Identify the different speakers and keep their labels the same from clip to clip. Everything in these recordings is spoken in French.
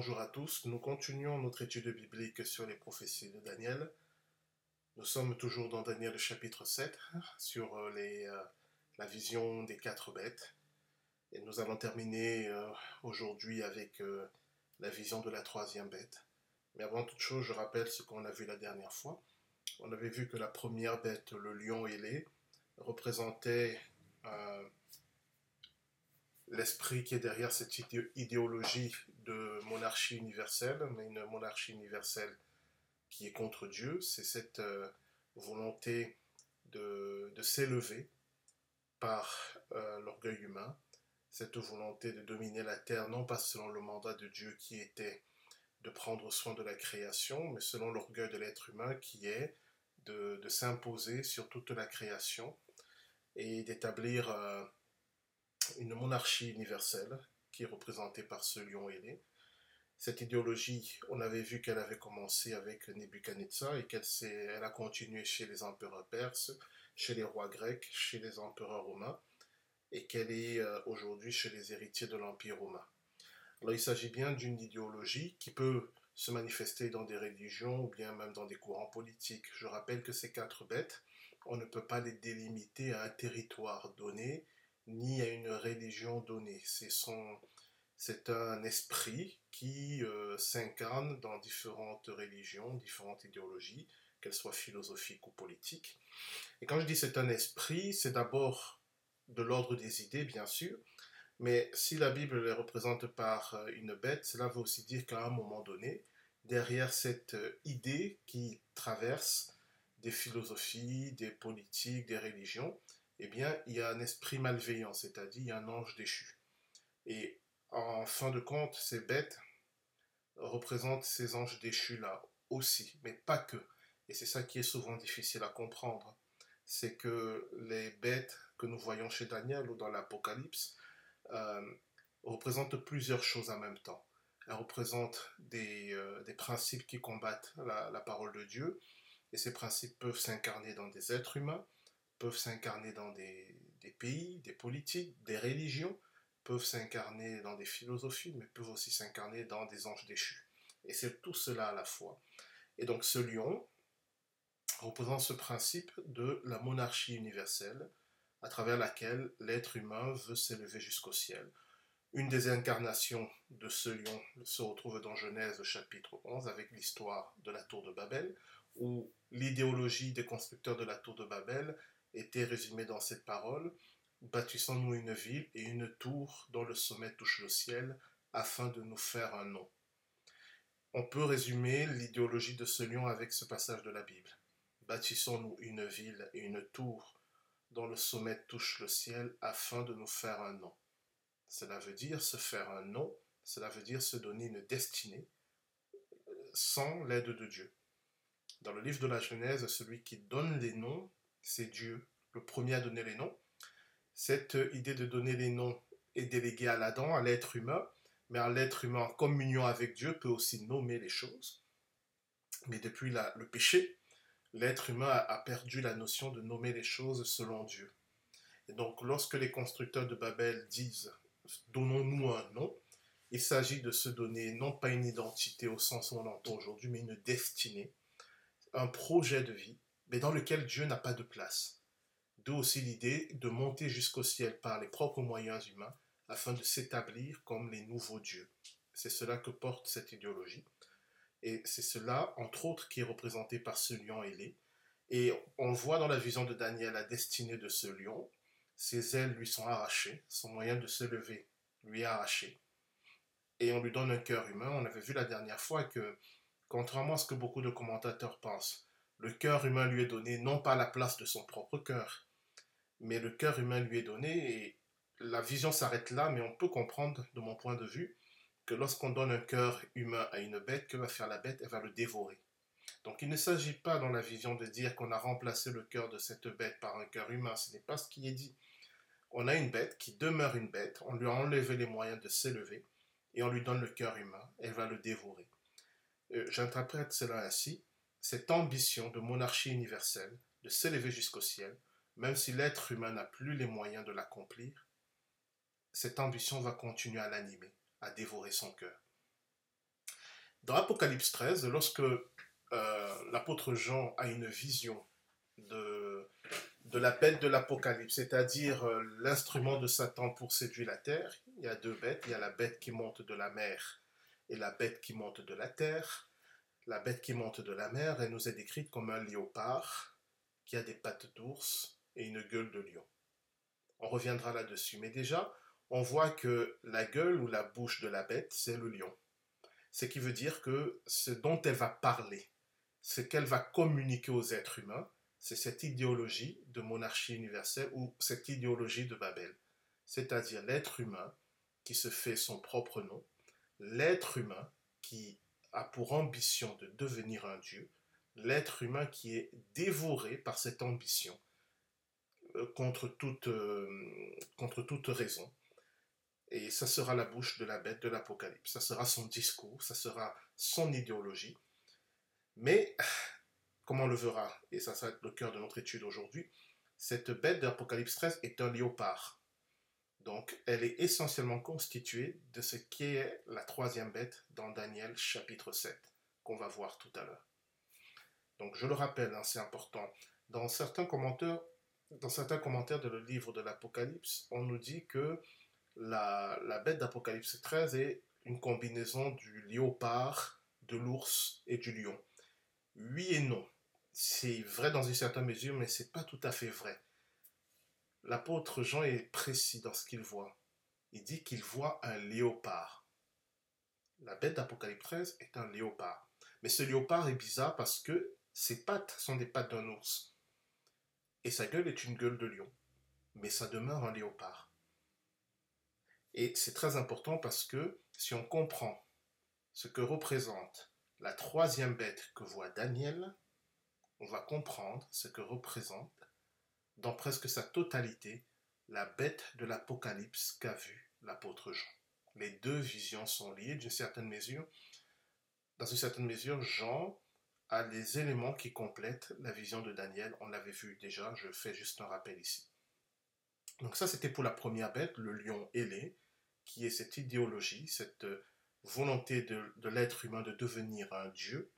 Speaker 1: Bonjour à tous, nous continuons notre étude biblique sur les prophéties de Daniel. Nous sommes toujours dans Daniel chapitre 7 sur euh, euh, la vision des quatre bêtes. Et nous allons terminer euh, aujourd'hui avec la vision de la troisième bête. Mais avant toute chose, je rappelle ce qu'on a vu la dernière fois. On avait vu que la première bête, le lion ailé, représentait l'esprit qui est derrière cette idéologie de monarchie universelle, mais une monarchie universelle qui est contre Dieu, c'est cette euh, volonté de, s'élever par euh, l'orgueil humain, cette volonté de dominer la terre, non pas selon le mandat de Dieu qui était de prendre soin de la création, mais selon l'orgueil de l'être humain qui est de, s'imposer sur toute la création et d'établir euh, une monarchie universelle représentée par ce lion ailé. Cette idéologie, on avait vu qu'elle avait commencé avec Nebuchadnezzar et qu'elle elle a continué chez les empereurs perses, chez les rois grecs, chez les empereurs romains et qu'elle est euh, aujourd'hui chez les héritiers de l'Empire romain. Alors il s'agit bien d'une idéologie qui peut se manifester dans des religions ou bien même dans des courants politiques. Je rappelle que ces quatre bêtes, on ne peut pas les délimiter à un territoire donné ni à une religion donnée. C'est un esprit qui euh, s'incarne dans différentes religions, différentes idéologies, qu'elles soient philosophiques ou politiques. Et quand je dis c'est un esprit, c'est d'abord de l'ordre des idées, bien sûr, mais si la Bible les représente par euh, une bête, cela veut aussi dire qu'à un moment donné, derrière cette euh, idée qui traverse des philosophies, des politiques, des religions, eh bien, il y a un esprit malveillant, c'est-à-dire un ange déchu. Et en fin de compte, ces bêtes représentent ces anges déchus-là aussi, mais pas que. Et c'est ça qui est souvent difficile à comprendre. C'est que les bêtes que nous voyons chez Daniel ou dans l'Apocalypse euh, représentent plusieurs choses en même temps. Elles représentent des, euh, principes qui combattent la parole de Dieu, et ces principes peuvent s'incarner dans des êtres humains, peuvent s'incarner dans des, pays, des politiques, des religions, peuvent s'incarner dans des philosophies, mais peuvent aussi s'incarner dans des anges déchus. Et c'est tout cela à la fois. Et donc ce lion représente ce principe de la monarchie universelle, à travers laquelle l'être humain veut s'élever jusqu'au ciel. Une des incarnations de ce lion se retrouve dans Genèse chapitre 11 avec l'histoire de la tour de Babel, où l'idéologie des constructeurs de la tour de Babel était résumé dans cette parole Bâtissons-nous une ville et une tour dont le sommet touche le ciel, afin de nous faire un nom. On peut résumer l'idéologie de ce lion avec ce passage de la Bible. Bâtissons-nous une ville et une tour dont le sommet touche le ciel, afin de nous faire un nom. Cela veut dire se faire un nom, cela veut dire se donner une destinée sans l'aide de Dieu. Dans le livre de la Genèse, celui qui donne les noms c'est Dieu, le premier à donner les noms. Cette idée de donner les noms est déléguée à l'Adam, à l'être humain, mais l'être humain en communion avec Dieu peut aussi nommer les choses. Mais depuis le péché, l'être humain a, perdu la notion de nommer les choses selon Dieu. Et donc lorsque les constructeurs de Babel disent donnons-nous un nom, il s'agit de se donner non pas une identité au sens où on l'entend aujourd'hui, mais une destinée, un projet de vie, mais dans lequel Dieu n'a pas de place. D'où aussi l'idée de monter jusqu'au ciel par les propres moyens humains afin de s'établir comme les nouveaux dieux. C'est cela que porte cette idéologie. Et c'est cela, entre autres, qui est représenté par ce lion ailé. Et on voit dans la vision de Daniel la destinée de ce lion. Ses ailes lui sont arrachées, son moyen de se lever lui est arraché. Et on lui donne un cœur humain. On avait vu la dernière fois que, contrairement à ce que beaucoup de commentateurs pensent, le cœur humain lui est donné non pas la place de son propre cœur, mais le cœur humain lui est donné et la vision s'arrête là, mais on peut comprendre, de mon point de vue, que lorsqu'on donne un cœur humain à une bête, que va faire la bête? Elle va le dévorer. Donc il ne s'agit pas dans la vision de dire qu'on a remplacé le cœur de cette bête par un cœur humain, ce n'est pas ce qui est dit. On a une bête qui demeure une bête, on lui a enlevé les moyens de s'élever, et on lui donne le cœur humain, elle va le dévorer. Euh, j'interprète cela ainsi, cette ambition de monarchie universelle, de s'élever jusqu'au ciel, même si l'être humain n'a plus les moyens de l'accomplir, cette ambition va continuer à l'animer, à dévorer son cœur. Dans Apocalypse 13, lorsque euh, l'apôtre Jean a une vision de, la bête de l'Apocalypse, c'est-à-dire euh, l'instrument de Satan pour séduire la terre, il y a deux bêtes, il y a la bête qui monte de la mer et la bête qui monte de la terre. La bête qui monte de la mer, elle nous est décrite comme un léopard qui a des pattes d'ours et une gueule de lion. On reviendra là-dessus, mais déjà, on voit que la gueule ou la bouche de la bête, c'est le lion. Ce qui veut dire que ce dont elle va parler, ce qu'elle va communiquer aux êtres humains, c'est cette idéologie de monarchie universelle ou cette idéologie de Babel. C'est-à-dire l'être humain qui se fait son propre nom, l'être humain qui a pour ambition de devenir un Dieu, l'être humain qui est dévoré par cette ambition euh, contre toute, euh, contre toute raison. Et ça sera la bouche de la bête de l'Apocalypse, ça sera son discours, ça sera son idéologie. Mais, comme on le verra, et ça sera le cœur de notre étude aujourd'hui, cette bête de l'Apocalypse 13 est un léopard. Donc, elle est essentiellement constituée de ce qui est la troisième bête dans Daniel chapitre 7, qu'on va voir tout à l'heure. Donc, je le rappelle, hein, c'est important. Dans certains commentaires, de le livre de l'Apocalypse, on nous dit que la, bête d'Apocalypse 13 est une combinaison du léopard, de l'ours et du lion. Oui et non. C'est vrai dans une certaine mesure, mais c'est pas tout à fait vrai. L'apôtre Jean est précis dans ce qu'il voit. Il dit qu'il voit un léopard. La bête d'Apocalypse 13 est un léopard. Mais ce léopard est bizarre parce que ses pattes sont des pattes d'un ours. Et sa gueule est une gueule de lion. Mais ça demeure un léopard. Et c'est très important parce que si on comprend ce que représente la troisième bête que voit Daniel, on va comprendre ce que représente, dans presque sa totalité, la bête de l'Apocalypse qu'a vue l'apôtre Jean. Les deux visions sont liées d'une certaine mesure. Dans une certaine mesure, Jean a les éléments qui complètent la vision de Daniel. On l'avait vu déjà, je fais juste un rappel ici. Donc ça, c'était pour la première bête, le lion ailé, qui est cette idéologie, cette euh, volonté de, l'être humain de devenir un dieu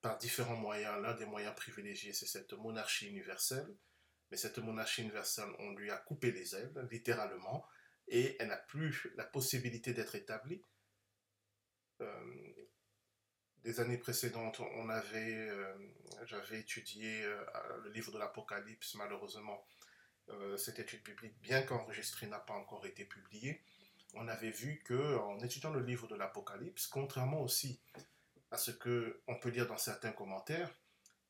Speaker 1: par différents moyens. L'un des moyens privilégiés, c'est cette monarchie universelle. Mais cette monarchie universelle, on lui a coupé les ailes, littéralement, et elle n'a plus la possibilité d'être établie. Euh, des années précédentes, on avait, euh, j'avais étudié le livre de l'Apocalypse, malheureusement, euh, cette étude biblique, bien qu'enregistrée, n'a pas encore été publiée, on avait vu que en étudiant le livre de l'Apocalypse, contrairement aussi à ce que on peut lire dans certains commentaires,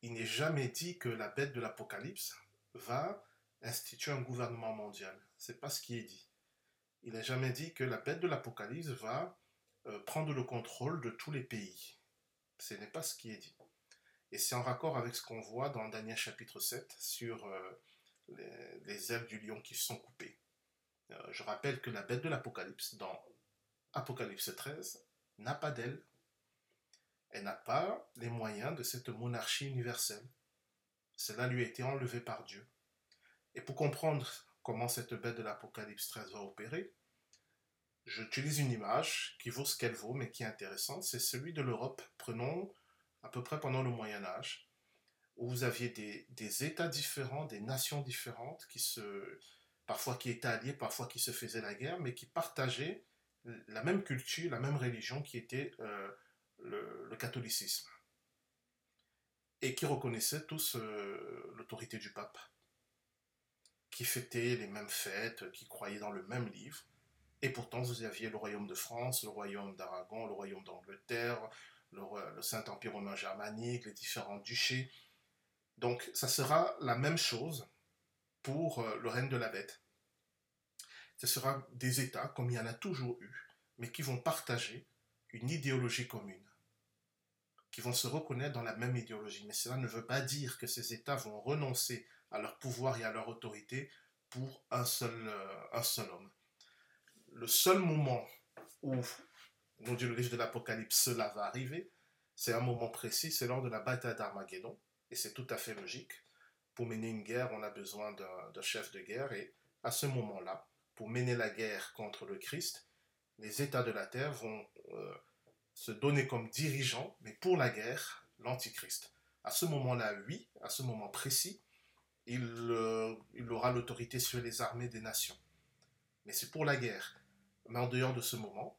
Speaker 1: il n'est jamais dit que la bête de l'Apocalypse va instituer un gouvernement mondial. C'est pas ce qui est dit. Il n'est jamais dit que la bête de l'Apocalypse va euh, prendre le contrôle de tous les pays. Ce n'est pas ce qui est dit. Et c'est en raccord avec ce qu'on voit dans Daniel chapitre 7 sur euh, les, ailes du lion qui sont coupées. Euh, je rappelle que la bête de l'Apocalypse, dans Apocalypse 13, n'a pas d'ailes. Elle n'a pas les moyens de cette monarchie universelle. Cela lui a été enlevé par Dieu. Et pour comprendre comment cette bête de l'Apocalypse 13 va opérer, j'utilise une image qui vaut ce qu'elle vaut, mais qui est intéressante. C'est celui de l'Europe. Prenons à peu près pendant le Moyen Âge où vous aviez des, États différents, des nations différentes, qui se, parfois qui étaient alliés, parfois qui se faisaient la guerre, mais qui partageaient la même culture, la même religion qui était euh, le, catholicisme. Et qui reconnaissaient tous euh, l'autorité du pape, qui fêtaient les mêmes fêtes, qui croyaient dans le même livre. Et pourtant, vous aviez le royaume de France, le royaume d'Aragon, le royaume d'Angleterre, le, le Saint-Empire romain germanique, les différents duchés, donc, ça sera la même chose pour euh, le règne de la bête. Ce sera des États, comme il y en a toujours eu, mais qui vont partager une idéologie commune, vont se reconnaître dans la même idéologie. Mais cela ne veut pas dire que ces États vont renoncer à leur pouvoir et à leur autorité pour un seul, euh, un seul homme. Le seul moment où, nous dit le livre de l'Apocalypse, cela va arriver, c'est un moment précis, c'est lors de la bataille d'Armageddon, et c'est tout à fait logique. Pour mener une guerre, on a besoin d'un chef de guerre. Et à ce moment-là, pour mener la guerre contre le Christ, les États de la terre vont euh, se donner comme dirigeant, mais pour la guerre, l'Antichrist. À ce moment-là, oui, à ce moment précis, il, euh, il aura l'autorité sur les armées des nations. Mais c'est pour la guerre. Mais en dehors de ce moment,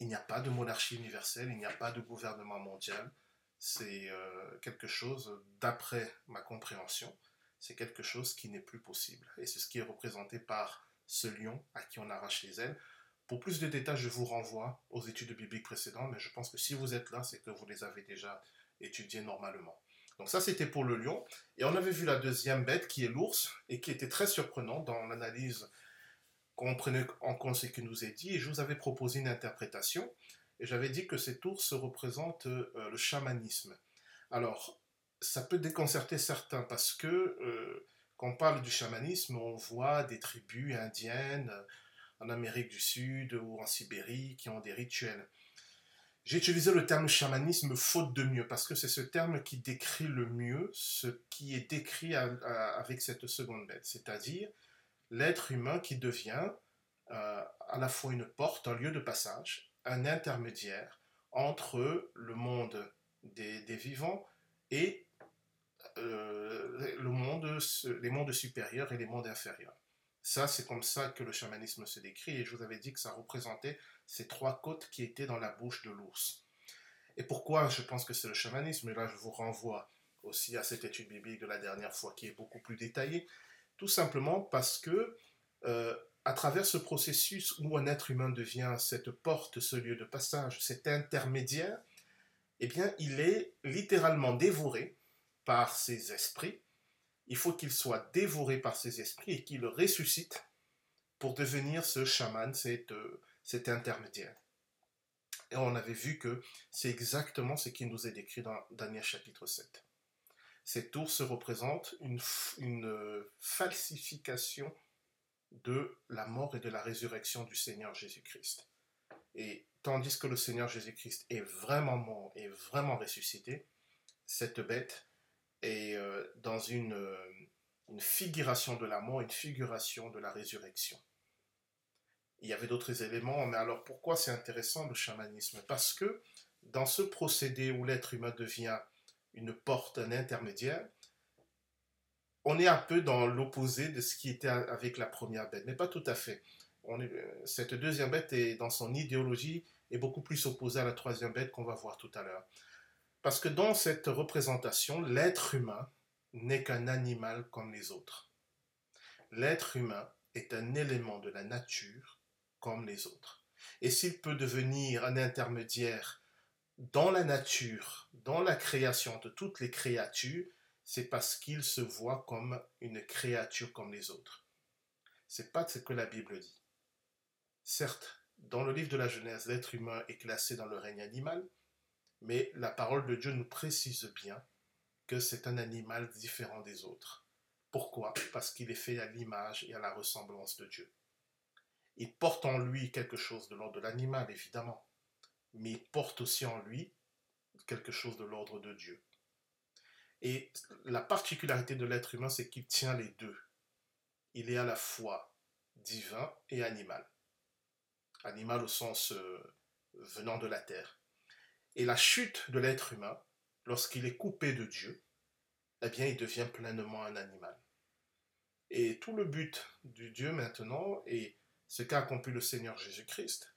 Speaker 1: il n'y a pas de monarchie universelle, il n'y a pas de gouvernement mondial. C'est euh, quelque chose, d'après ma compréhension, c'est quelque chose qui n'est plus possible. Et c'est ce qui est représenté par ce lion à qui on arrache les ailes. Pour plus de détails, je vous renvoie aux études bibliques précédentes, mais je pense que si vous êtes là, c'est que vous les avez déjà étudiées normalement. Donc ça, c'était pour le lion. Et on avait vu la deuxième bête, qui est l'ours, et qui était très surprenant dans l'analyse qu'on prenait en compte ce qui nous est dit, et je vous avais proposé une interprétation, et j'avais dit que cet ours représente euh, le chamanisme. Alors, ça peut déconcerter certains, parce que euh, quand on parle du chamanisme, on voit des tribus indiennes en Amérique du Sud ou en Sibérie qui ont des rituels. J'ai utilisé le terme chamanisme faute de mieux, parce que c'est ce terme qui décrit le mieux ce qui est décrit avec cette seconde bête, c'est-à-dire l'être humain qui devient euh, à la fois une porte, un lieu de passage, un intermédiaire entre le monde des, vivants et euh, le monde, les mondes supérieurs et les mondes inférieurs. Ça, c'est comme ça que le chamanisme se décrit, et je vous avais dit que ça représentait ces trois côtes qui étaient dans la bouche de l'ours. Et pourquoi je pense que c'est le chamanisme? Et là, je vous renvoie aussi à cette étude biblique de la dernière fois qui est beaucoup plus détaillée. Tout simplement parce que euh, à travers ce processus où un être humain devient cette porte, ce lieu de passage, cet intermédiaire, eh bien, il est littéralement dévoré par ses esprits. Il faut qu'il soit dévoré par ses esprits et qu'il ressuscite pour devenir ce chaman, cet, euh, cet intermédiaire. Et on avait vu que c'est exactement ce qui nous est décrit dans Daniel chapitre 7. Cet ours représente une, une falsification de la mort et de la résurrection du Seigneur Jésus-Christ. Et tandis que le Seigneur Jésus-Christ est vraiment mort et vraiment ressuscité, cette bête est euh, dans une, euh, une figuration de la mort, une figuration de la résurrection. Il y avait d'autres éléments, mais alors pourquoi c'est intéressant le chamanisme? Parce que dans ce procédé où l'être humain devient une porte, un intermédiaire, on est un peu dans l'opposé de ce qui était avec la première bête, mais pas tout à fait. Est, cette deuxième bête est dans son idéologie est beaucoup plus opposée à la troisième bête qu'on va voir tout à l'heure. Parce que dans cette représentation, l'être humain n'est qu'un animal comme les autres. L'être humain est un élément de la nature comme les autres. Et s'il peut devenir un intermédiaire dans la nature, dans la création de toutes les créatures, c'est parce qu'il se voit comme une créature comme les autres. C'est pas ce que la Bible dit. Certes, dans le livre de la Genèse, l'être humain est classé dans le règne animal, mais la parole de Dieu nous précise bien que c'est un animal différent des autres. Pourquoi? Parce qu'il est fait à l'image et à la ressemblance de Dieu. Il porte en lui quelque chose de l'ordre de l'animal, évidemment, mais il porte aussi en lui quelque chose de l'ordre de Dieu. Et la particularité de l'être humain, c'est qu'il tient les deux. Il est à la fois divin et animal. Animal au sens euh, venant de la terre. Et la chute de l'être humain, lorsqu'il est coupé de Dieu, eh bien, il devient pleinement un animal. Et tout le but du Dieu maintenant est ce qu'a accompli le Seigneur Jésus-Christ,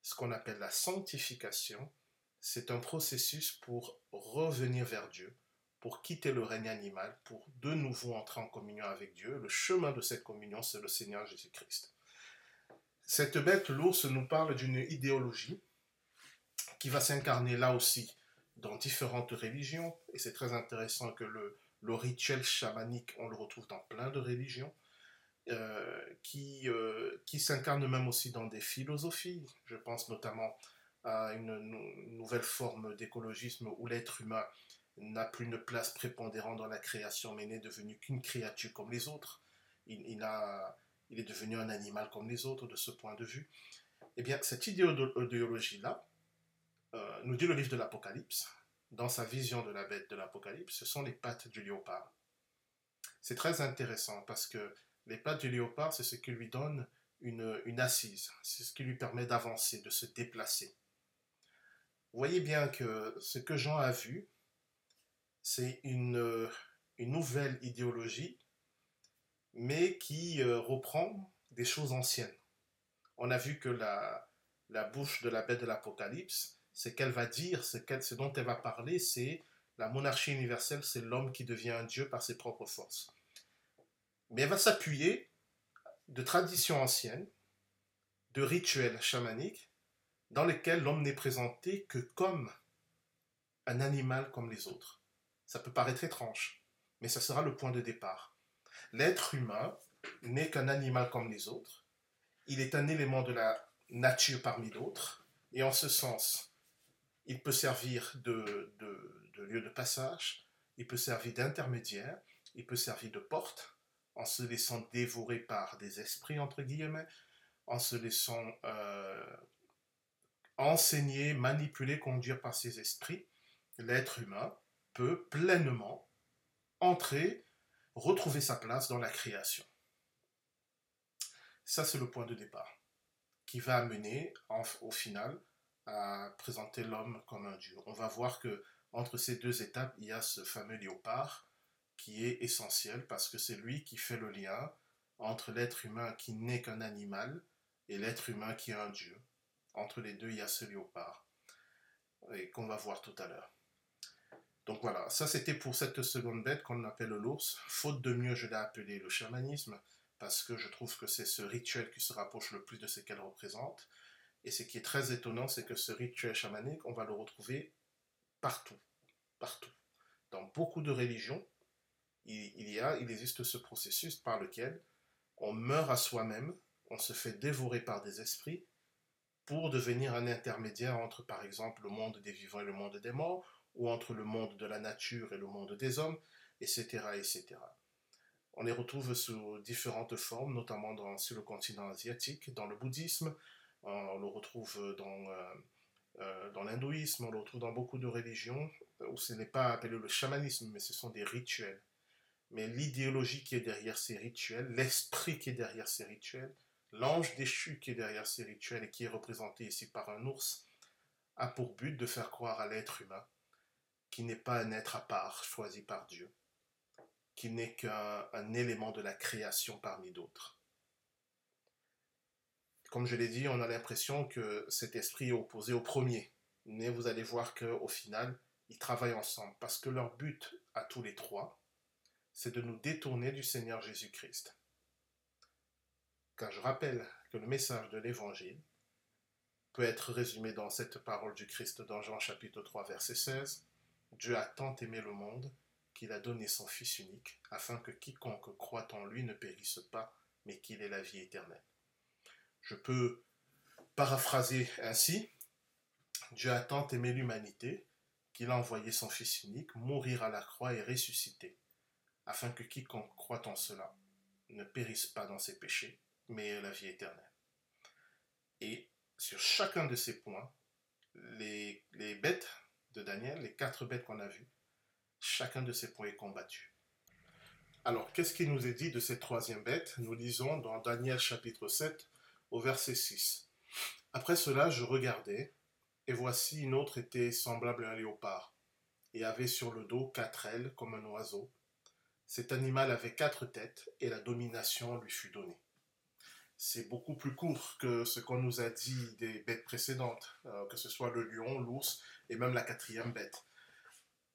Speaker 1: ce qu'on appelle la sanctification, c'est un processus pour revenir vers Dieu, pour quitter le règne animal, pour de nouveau entrer en communion avec Dieu. Le chemin de cette communion, c'est le Seigneur Jésus-Christ. Cette bête, l'ours, nous parle d'une idéologie qui va s'incarner là aussi dans différentes religions, et c'est très intéressant que le, rituel chamanique, on le retrouve dans plein de religions. Euh, qui, euh, qui s'incarne même aussi dans des philosophies. Je pense notamment à une, nouvelle forme d'écologisme où l'être humain n'a plus une place prépondérante dans la création, mais n'est devenu qu'une créature comme les autres. Il, il, a, il est devenu un animal comme les autres de ce point de vue. Eh bien, cette idéologie-là, euh, nous dit le livre de l'Apocalypse, dans sa vision de la bête de l'Apocalypse, ce sont les pattes du léopard. C'est très intéressant parce que les pattes du léopard, c'est ce qui lui donne une, assise, c'est ce qui lui permet d'avancer, de se déplacer. Vous voyez bien que ce que Jean a vu, c'est une, une nouvelle idéologie, mais qui euh, reprend des choses anciennes. On a vu que la, la bouche de la bête de l'Apocalypse, ce qu'elle va dire, ce, dont elle va parler, c'est la monarchie universelle, c'est l'homme qui devient un dieu par ses propres forces. Mais elle va s'appuyer de traditions anciennes, de rituels chamaniques, dans lesquels l'homme n'est présenté que comme un animal comme les autres. Ça peut paraître étrange, mais ça sera le point de départ. L'être humain n'est qu'un animal comme les autres. Il est un élément de la nature parmi d'autres, et en ce sens, il peut servir de, lieu de passage, il peut servir d'intermédiaire, il peut servir de porte, en se laissant dévorer par des esprits, entre guillemets, en se laissant euh, enseigner, manipuler, conduire par ces esprits, l'être humain peut pleinement entrer, retrouver sa place dans la création. Ça, c'est le point de départ qui va amener au final à présenter l'homme comme un dieu. On va voir que entre ces deux étapes, il y a ce fameux léopard qui est essentiel parce que c'est lui qui fait le lien entre l'être humain qui n'est qu'un animal et l'être humain qui est un dieu. Entre les deux, il y a ce léopard et qu'on va voir tout à l'heure. Donc voilà, ça c'était pour cette seconde bête qu'on appelle l'ours. Faute de mieux, je l'ai appelé le chamanisme parce que je trouve que c'est ce rituel qui se rapproche le plus de ce qu'elle représente. Et ce qui est très étonnant, c'est que ce rituel chamanique, on va le retrouver partout, partout. Dans beaucoup de religions, il, y a, il existe ce processus par lequel on meurt à soi-même, on se fait dévorer par des esprits pour devenir un intermédiaire entre, par exemple, le monde des vivants et le monde des morts, ou entre le monde de la nature et le monde des hommes, etc., etc. On les retrouve sous différentes formes, notamment dans, sur le continent asiatique, dans le bouddhisme, on le retrouve dans, euh, euh, dans l'hindouisme, on le retrouve dans beaucoup de religions, où ce n'est pas appelé le chamanisme, mais ce sont des rituels. Mais l'idéologie qui est derrière ces rituels, l'esprit qui est derrière ces rituels, l'ange déchu qui est derrière ces rituels et qui est représenté ici par un ours, a pour but de faire croire à l'être humain qui n'est pas un être à part choisi par Dieu, qui n'est qu'un élément de la création parmi d'autres. Comme je l'ai dit, on a l'impression que cet esprit est opposé au premier, mais vous allez voir qu'au final, ils travaillent ensemble, parce que leur but à tous les trois, c'est de nous détourner du Seigneur Jésus-Christ. Car je rappelle que le message de l'Évangile peut être résumé dans cette parole du Christ dans Jean chapitre 3 verset 16. Dieu a tant aimé le monde qu'il a donné son Fils unique, afin que quiconque croit en lui ne périsse pas, mais qu'il ait la vie éternelle. Je peux paraphraser ainsi, Dieu a tant aimé l'humanité qu'il a envoyé son Fils unique mourir à la croix et ressusciter, afin que quiconque croit en cela ne périsse pas dans ses péchés, mais ait la vie éternelle. Et sur chacun de ces points, les, bêtes de Daniel, les quatre bêtes qu'on a vues, chacun de ces points est combattu. Alors, qu'est-ce qui nous est dit de cette troisième bête Nous lisons dans Daniel chapitre 7 au verset 6. Après cela, je regardais, et voici une autre était semblable à un léopard, et avait sur le dos quatre ailes comme un oiseau. Cet animal avait quatre têtes, et la domination lui fut donnée. C'est beaucoup plus court que ce qu'on nous a dit des bêtes précédentes, euh, que ce soit le lion, l'ours et même la quatrième bête.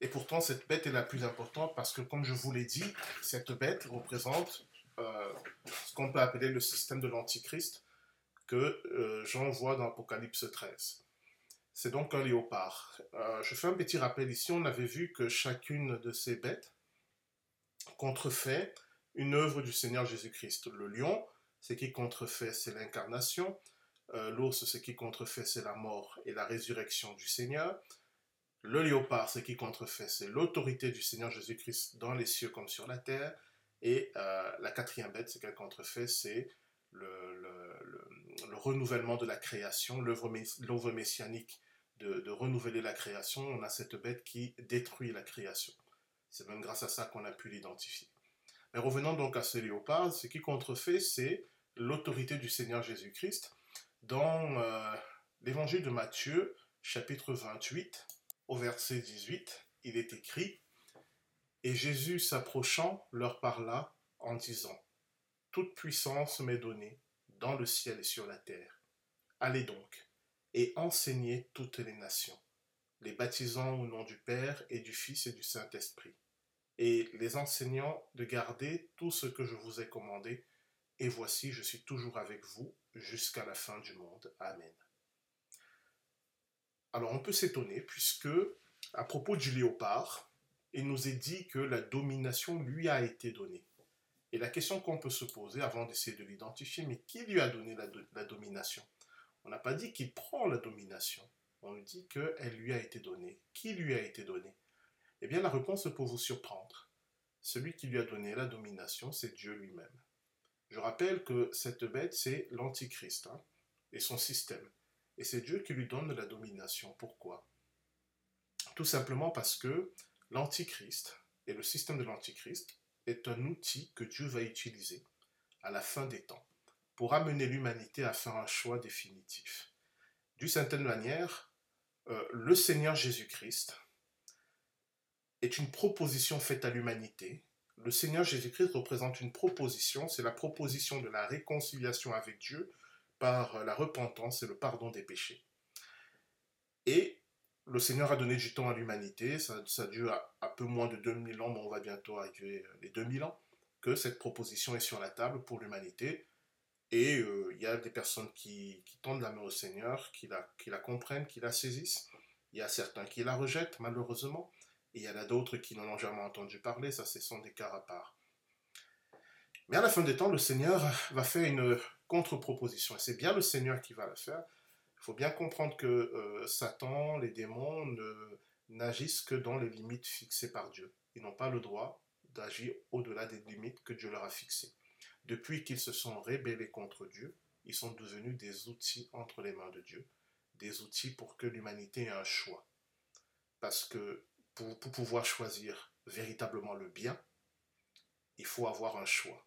Speaker 1: Et pourtant, cette bête est la plus importante parce que, comme je vous l'ai dit, cette bête représente euh, ce qu'on peut appeler le système de l'Antichrist que euh, Jean voit dans Apocalypse 13. C'est donc un léopard. Euh, je fais un petit rappel ici, on avait vu que chacune de ces bêtes contrefait une œuvre du Seigneur Jésus-Christ. Le lion, ce qui contrefait, c'est l'incarnation. L'ours, ce qui contrefait, c'est la mort et la résurrection du Seigneur. Le léopard, ce qui contrefait, c'est l'autorité du Seigneur Jésus-Christ dans les cieux comme sur la terre. Et euh, la quatrième bête, ce qu'elle contrefait, c'est le, renouvellement de la création, l'œuvre messianique de, renouveler la création. On a cette bête qui détruit la création. C'est même grâce à ça qu'on a pu l'identifier. Mais revenons donc à ce léopard, ce qui contrefait, c'est l'autorité du Seigneur Jésus-Christ. Dans euh, l'évangile de Matthieu, chapitre 28, au verset 18, il est écrit Et Jésus s'approchant leur parla en disant Toute puissance m'est donnée dans le ciel et sur la terre. Allez donc et enseignez toutes les nations, les baptisant au nom du Père et du Fils et du Saint-Esprit, et les enseignant de garder tout ce que je vous ai commandé, et voici, je suis toujours avec vous jusqu'à la fin du monde. Amen. Alors on peut s'étonner puisque, à propos du léopard, il nous est dit que la domination lui a été donnée. Et la question qu'on peut se poser avant d'essayer de l'identifier, mais qui lui a donné la, domination? On n'a pas dit qu'il prend la domination, on dit qu'elle lui a été donnée. Qui lui a été donnée? Eh bien la réponse peut vous surprendre. Celui qui lui a donné la domination, c'est Dieu lui-même. Je rappelle que cette bête, c'est l'Antichrist hein, et son système. Et c'est Dieu qui lui donne la domination. Pourquoi? Tout simplement parce que l'Antichrist et le système de l'Antichrist est un outil que Dieu va utiliser à la fin des temps pour amener l'humanité à faire un choix définitif. D'une certaine manière, euh, le Seigneur Jésus-Christ est une proposition faite à l'humanité. Le Seigneur Jésus-Christ représente une proposition, c'est la proposition de la réconciliation avec Dieu par la repentance et le pardon des péchés. Et le Seigneur a donné du temps à l'humanité, ça, ça dure à, peu moins de 2000 ans, mais on va bientôt arriver les 2000 ans, que cette proposition est sur la table pour l'humanité. Et euh, il y a des personnes qui, tendent la main au Seigneur, qui la, qui la comprennent, qui la saisissent. Il y a certains qui la rejettent, malheureusement. Et il y en a d'autres qui n'en ont jamais entendu parler, ça, ce sont des cas à part. Mais à la fin des temps, le Seigneur va faire une contre-proposition. Et c'est bien le Seigneur qui va le faire. Il faut bien comprendre que euh, Satan, les démons, n'agissent que dans les limites fixées par Dieu. Ils n'ont pas le droit d'agir au-delà des limites que Dieu leur a fixées. Depuis qu'ils se sont rébellés contre Dieu, ils sont devenus des outils entre les mains de Dieu, des outils pour que l'humanité ait un choix. Parce que pour pouvoir choisir véritablement le bien, il faut avoir un choix.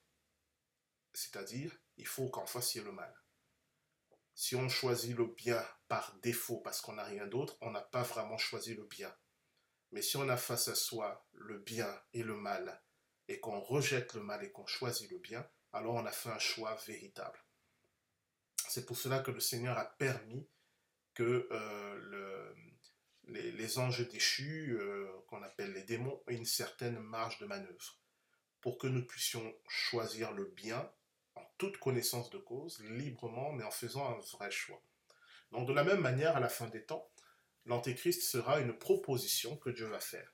Speaker 1: C'est-à-dire, il faut qu'en ait le mal. Si on choisit le bien par défaut parce qu'on n'a rien d'autre, on n'a pas vraiment choisi le bien. Mais si on a face à soi le bien et le mal, et qu'on rejette le mal et qu'on choisit le bien, alors on a fait un choix véritable. C'est pour cela que le Seigneur a permis que euh, les, anges déchus, euh, qu'on appelle les démons, aient une certaine marge de manœuvre, pour que nous puissions choisir le bien en toute connaissance de cause, librement, mais en faisant un vrai choix. Donc de la même manière, à la fin des temps, l'Antéchrist sera une proposition que Dieu va faire.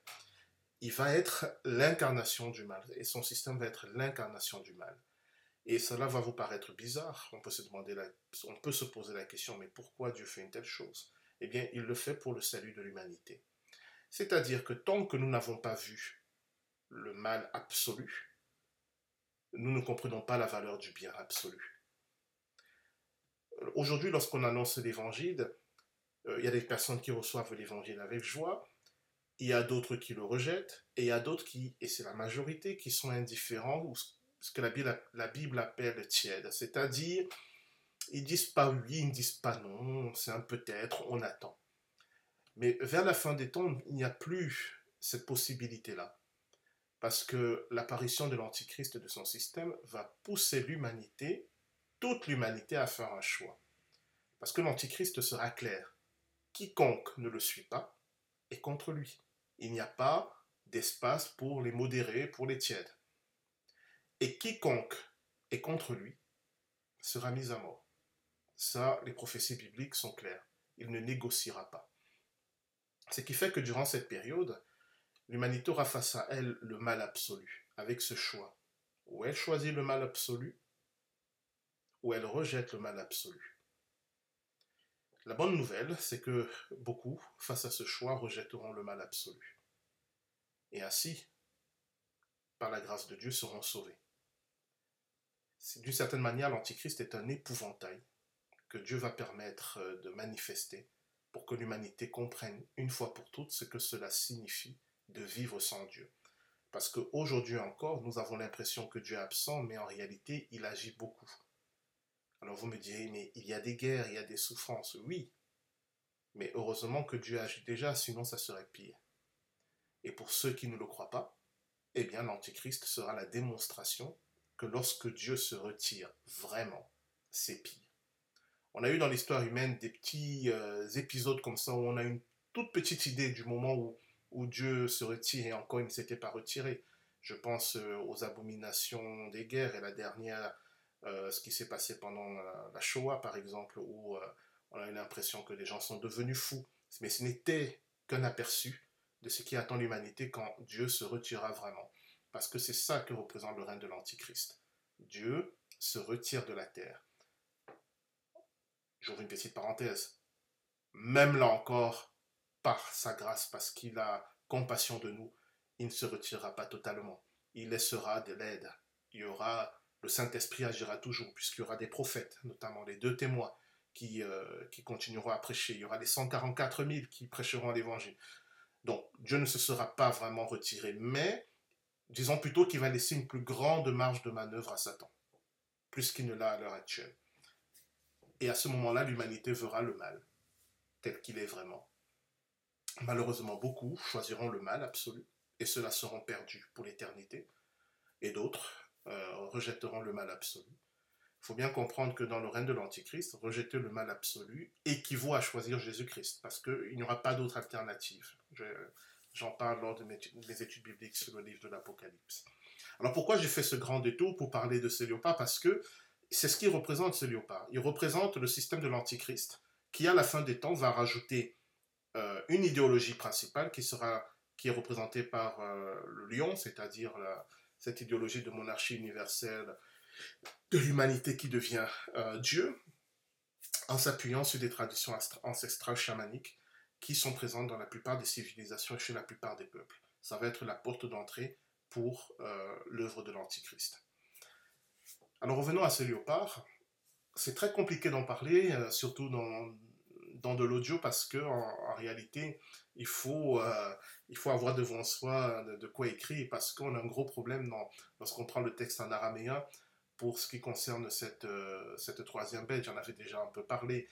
Speaker 1: Il va être l'incarnation du mal, et son système va être l'incarnation du mal. Et cela va vous paraître bizarre. On peut se demander, on peut se poser la question, mais pourquoi Dieu fait une telle chose? Eh bien, il le fait pour le salut de l'humanité. C'est-à-dire que tant que nous n'avons pas vu le mal absolu, nous ne comprenons pas la valeur du bien absolu. Aujourd'hui, lorsqu'on annonce l'évangile, euh, il y a des personnes qui reçoivent l'évangile avec joie, il y a d'autres qui le rejettent, et il y a d'autres qui, et c'est la majorité, qui sont indifférents, ou ce que la Bible, la Bible appelle tiède, c'est-à-dire, ils disent pas oui, ils ne disent pas non, c'est un peut-être, on attend. Mais vers la fin des temps, il n'y a plus cette possibilité-là parce que l'apparition de l'Antichrist de son système va pousser l'humanité, toute l'humanité, à faire un choix. Parce que l'Antichrist sera clair. Quiconque ne le suit pas est contre lui. Il n'y a pas d'espace pour les modérés, pour les tièdes. Et quiconque est contre lui sera mis à mort. Ça, les prophéties bibliques sont claires. Il ne négociera pas. Ce qui fait que durant cette période, L'humanité aura face à elle le mal absolu, avec ce choix. Ou elle choisit le mal absolu, ou elle rejette le mal absolu. La bonne nouvelle, c'est que beaucoup, face à ce choix, rejetteront le mal absolu. Et ainsi, par la grâce de Dieu, seront sauvés. D'une certaine manière, l'Antichrist est un épouvantail que Dieu va permettre euh, de manifester pour que l'humanité comprenne une fois pour toutes ce que cela signifie de vivre sans Dieu. Parce qu'aujourd'hui encore, nous avons l'impression que Dieu est absent, mais en réalité, il agit beaucoup. Alors vous me direz, mais il y a des guerres, il y a des souffrances. Oui, Mais heureusement que Dieu agit déjà, sinon ça serait pire. Et pour ceux qui ne le croient pas, eh bien l'Antichrist sera la démonstration que lorsque Dieu se retire vraiment, c'est pire. On a eu dans l'histoire humaine des petits euh, épisodes comme ça où on a une toute petite idée du moment où, où Dieu se retire et encore il ne s'était pas retiré. Je pense euh, aux abominations des guerres et la dernière, euh, ce qui s'est passé pendant la, Shoah par exemple, où on a eu l'impression que les gens sont devenus fous. Mais ce n'était qu'un aperçu de ce qui attend l'humanité quand Dieu se retirera vraiment. Parce que c'est ça que représente le règne de l'Antichrist. Dieu se retire de la terre. J'ouvre une petite parenthèse. Même là encore, par sa grâce, parce qu'il a compassion de nous, il ne se retirera pas totalement. Il laissera de l'aide. Il y aura, le Saint-Esprit agira toujours, puisqu'il y aura des prophètes, notamment les deux témoins, qui, euh, qui continueront à prêcher. Il y aura les 144 000 qui prêcheront l'évangile. Donc, Dieu ne se sera pas vraiment retiré, mais disons plutôt qu'il va laisser une plus grande marge de manœuvre à Satan, plus qu'il ne l'a à l'heure actuelle. Et à ce moment-là, l'humanité verra le mal, tel qu'il est vraiment. Malheureusement, beaucoup choisiront le mal absolu, et ceux-là seront perdus pour l'éternité, et d'autres euh, rejetteront le mal absolu. Il faut bien comprendre que dans le règne de l'Antichrist, rejeter le mal absolu équivaut à choisir Jésus-Christ, parce qu'il n'y aura pas d'autre alternative. J'en parle lors de mes, études bibliques sur le livre de l'Apocalypse. Alors pourquoi j'ai fait ce grand détour pour parler de ce léopard Parce que c'est ce qui représente ce léopard. Il représente le système de l'Antichrist, qui à la fin des temps va rajouter euh, une idéologie principale qui, sera, qui est représentée par euh, le lion, c'est-à-dire cette idéologie de monarchie universelle de l'humanité qui devient euh, Dieu en s'appuyant sur des traditions ancestrales chamaniques qui sont présentes dans la plupart des civilisations et chez la plupart des peuples. Ça va être la porte d'entrée pour l'œuvre de l'Antichrist. Alors revenons à ce léopard. C'est très compliqué d'en parler, surtout dans, dans de l'audio, parce que en, réalité, il faut, il faut avoir devant soi de, quoi écrire, parce qu'on a un gros problème lorsqu'on prend le texte en araméen pour ce qui concerne cette, euh, cette troisième bête, j'en avais déjà un peu parlé.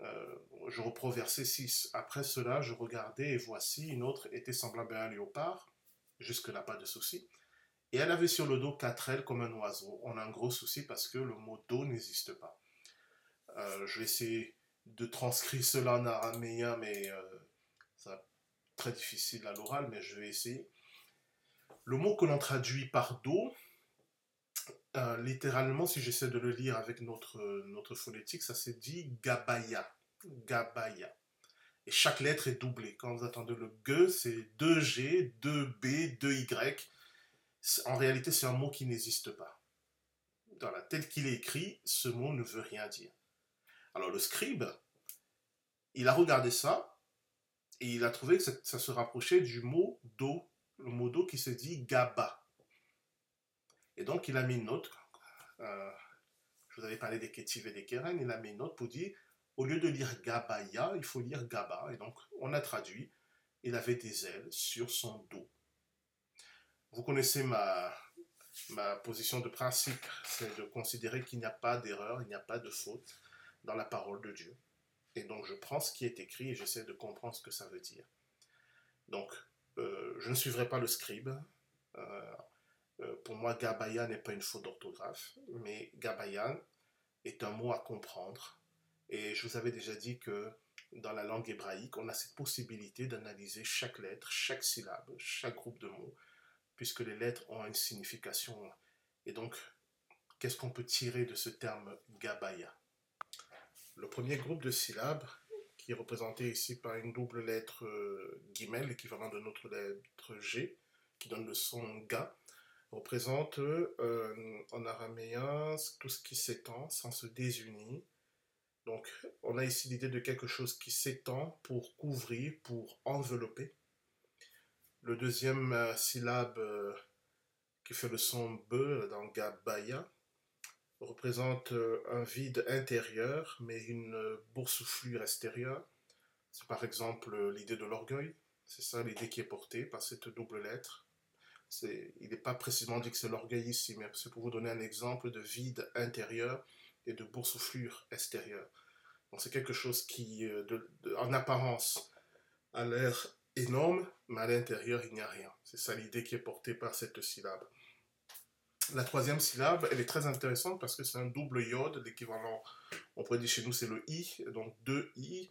Speaker 1: Euh, je reprends verset 6. Après cela, je regardais et voici, une autre était semblable à un léopard. Jusque-là, pas de souci. Et elle avait sur le dos quatre ailes comme un oiseau. On a un gros souci parce que le mot dos n'existe pas. Euh, je vais essayer de transcrire cela en araméen, mais c'est très difficile à l'oral, mais je vais essayer. Le mot que l'on traduit par dos, euh, littéralement, si j'essaie de le lire avec notre, notre phonétique, ça se dit Gabaya. Gabaya. Et chaque lettre est doublée. Quand vous attendez le G, c'est 2G, 2B, 2Y. En réalité, c'est un mot qui n'existe pas. Dans la tel qu'il est écrit, ce mot ne veut rien dire. Alors le scribe, il a regardé ça et il a trouvé que ça, se rapprochait du mot do, le mot do qui se dit gaba. Et donc, il a mis une note. Euh, je vous avais parlé des Kétiv et des Keren. Il a mis une note pour dire au lieu de lire Gabaya, il faut lire Gaba. Et donc, on a traduit il avait des ailes sur son dos. Vous connaissez ma, ma position de principe, c'est de considérer qu'il n'y a pas d'erreur, il n'y a pas de faute dans la parole de Dieu. Et donc je prends ce qui est écrit et j'essaie de comprendre ce que ça veut dire. Donc euh, je ne suivrai pas le scribe. Euh, euh, pour moi, Gabaya n'est pas une faute d'orthographe, mais Gabayan est un mot à comprendre. Et je vous avais déjà dit que dans la langue hébraïque, on a cette possibilité d'analyser chaque lettre, chaque syllabe, chaque groupe de mots, puisque les lettres ont une signification. Et donc, qu'est-ce qu'on peut tirer de ce terme Gabaya? Le premier groupe de syllabes, qui est représenté ici par une double lettre euh, guimel, l'équivalent de notre lettre G, qui donne le son Ga, représente euh, en araméen tout ce qui s'étend sans se désunir. Donc, on a ici l'idée de quelque chose qui s'étend pour couvrir, pour envelopper. Le deuxième euh, syllabe euh, qui fait le son B dans Gabaya représente un vide intérieur, mais une boursouflure extérieure. C'est par exemple l'idée de l'orgueil. C'est ça l'idée qui est portée par cette double lettre il n'est pas précisément dit que c'est l'orgueil ici, mais c'est pour vous donner un exemple de vide intérieur et de boursouflure extérieure. Donc c'est quelque chose qui, en apparence, a l'air énorme, mais à l'intérieur, il n'y a rien. C'est ça l'idée qui est portée par cette syllabe. La troisième syllabe, elle est très intéressante parce que c'est un double iode, l'équivalent, on pourrait dire chez nous, c'est le i, donc deux i,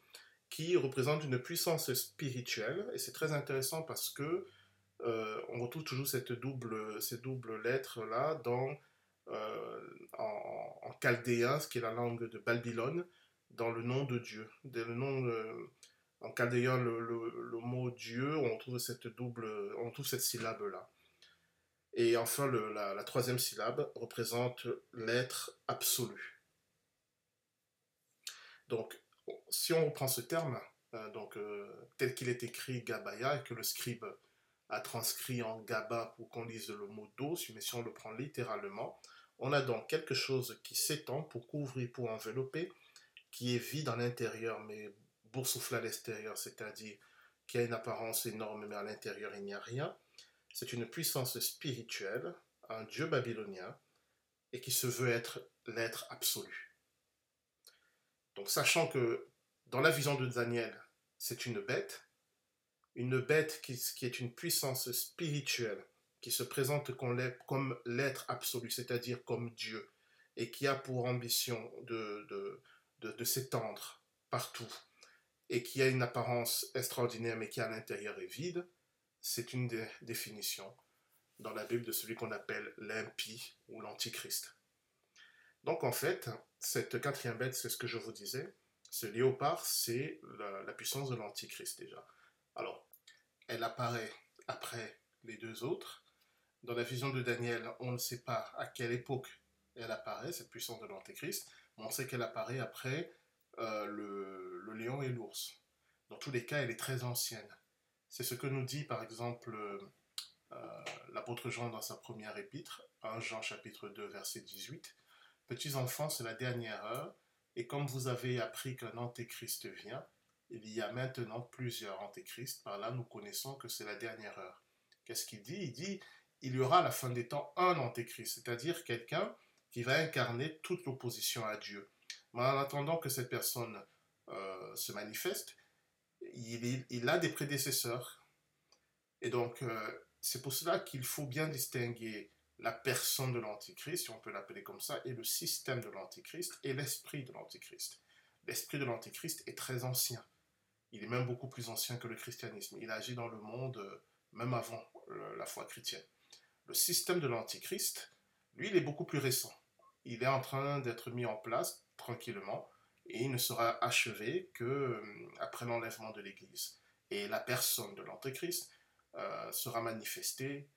Speaker 1: qui représente une puissance spirituelle. Et c'est très intéressant parce que euh, on retrouve toujours cette double, ces doubles lettres-là dans, euh, en, en, chaldéen, ce qui est la langue de Babylone, dans le nom de Dieu. Le nom, euh, en chaldéen, le, le, mot Dieu, on trouve cette double, on trouve cette syllabe-là. Et enfin, la, troisième syllabe représente l'être absolu. Donc, si on reprend ce terme, donc tel qu'il est écrit Gabaya, et que le scribe a transcrit en Gaba pour qu'on lise le mot dos, mais si on le prend littéralement, on a donc quelque chose qui s'étend pour couvrir, pour envelopper, qui est vide à l'intérieur, mais boursouflé à l'extérieur, c'est-à-dire qui a une apparence énorme, mais à l'intérieur il n'y a rien. C'est une puissance spirituelle, un dieu babylonien, et qui se veut être l'être absolu. Donc sachant que dans la vision de Daniel, c'est une bête, une bête qui, est une puissance spirituelle, qui se présente comme l'être absolu, c'est-à-dire comme Dieu, et qui a pour ambition de, s'étendre partout, et qui a une apparence extraordinaire, mais qui à l'intérieur est vide, c'est une des définitions dans la Bible de celui qu'on appelle l'impie ou l'antichrist. Donc en fait, cette quatrième bête, c'est ce que je vous disais, ce léopard, c'est la puissance de l'antichrist déjà. Alors, elle apparaît après les deux autres. Dans la vision de Daniel, on ne sait pas à quelle époque elle apparaît, cette puissance de l'Antéchrist, mais on sait qu'elle apparaît après euh, le, le, lion et l'ours. Dans tous les cas, elle est très ancienne. C'est ce que nous dit par exemple euh, l'apôtre Jean dans sa première épître, 1 Jean chapitre 2 verset 18. Petits enfants, c'est la dernière heure, et comme vous avez appris qu'un antéchrist vient, il y a maintenant plusieurs antéchrists. Par là, nous connaissons que c'est la dernière heure. Qu'est-ce qu'il dit? Il dit il y aura à la fin des temps un antéchrist, c'est-à-dire quelqu'un qui va incarner toute l'opposition à Dieu. Mais en attendant que cette personne euh, se manifeste, il, a des prédécesseurs. Et donc, euh, c'est pour cela qu'il faut bien distinguer la personne de l'antéchrist, si on peut l'appeler comme ça, et le système de l'antéchrist et l'esprit de l'antéchrist. L'esprit de l'antéchrist est très ancien. Il est même beaucoup plus ancien que le christianisme. Il agit dans le monde euh, même avant la foi chrétienne. Le système de l'Antichrist, lui, il est beaucoup plus récent. Il est en train d'être mis en place tranquillement et il ne sera achevé que euh, après l'enlèvement de l'Église. Et la personne de l'Antéchrist euh, sera manifestée,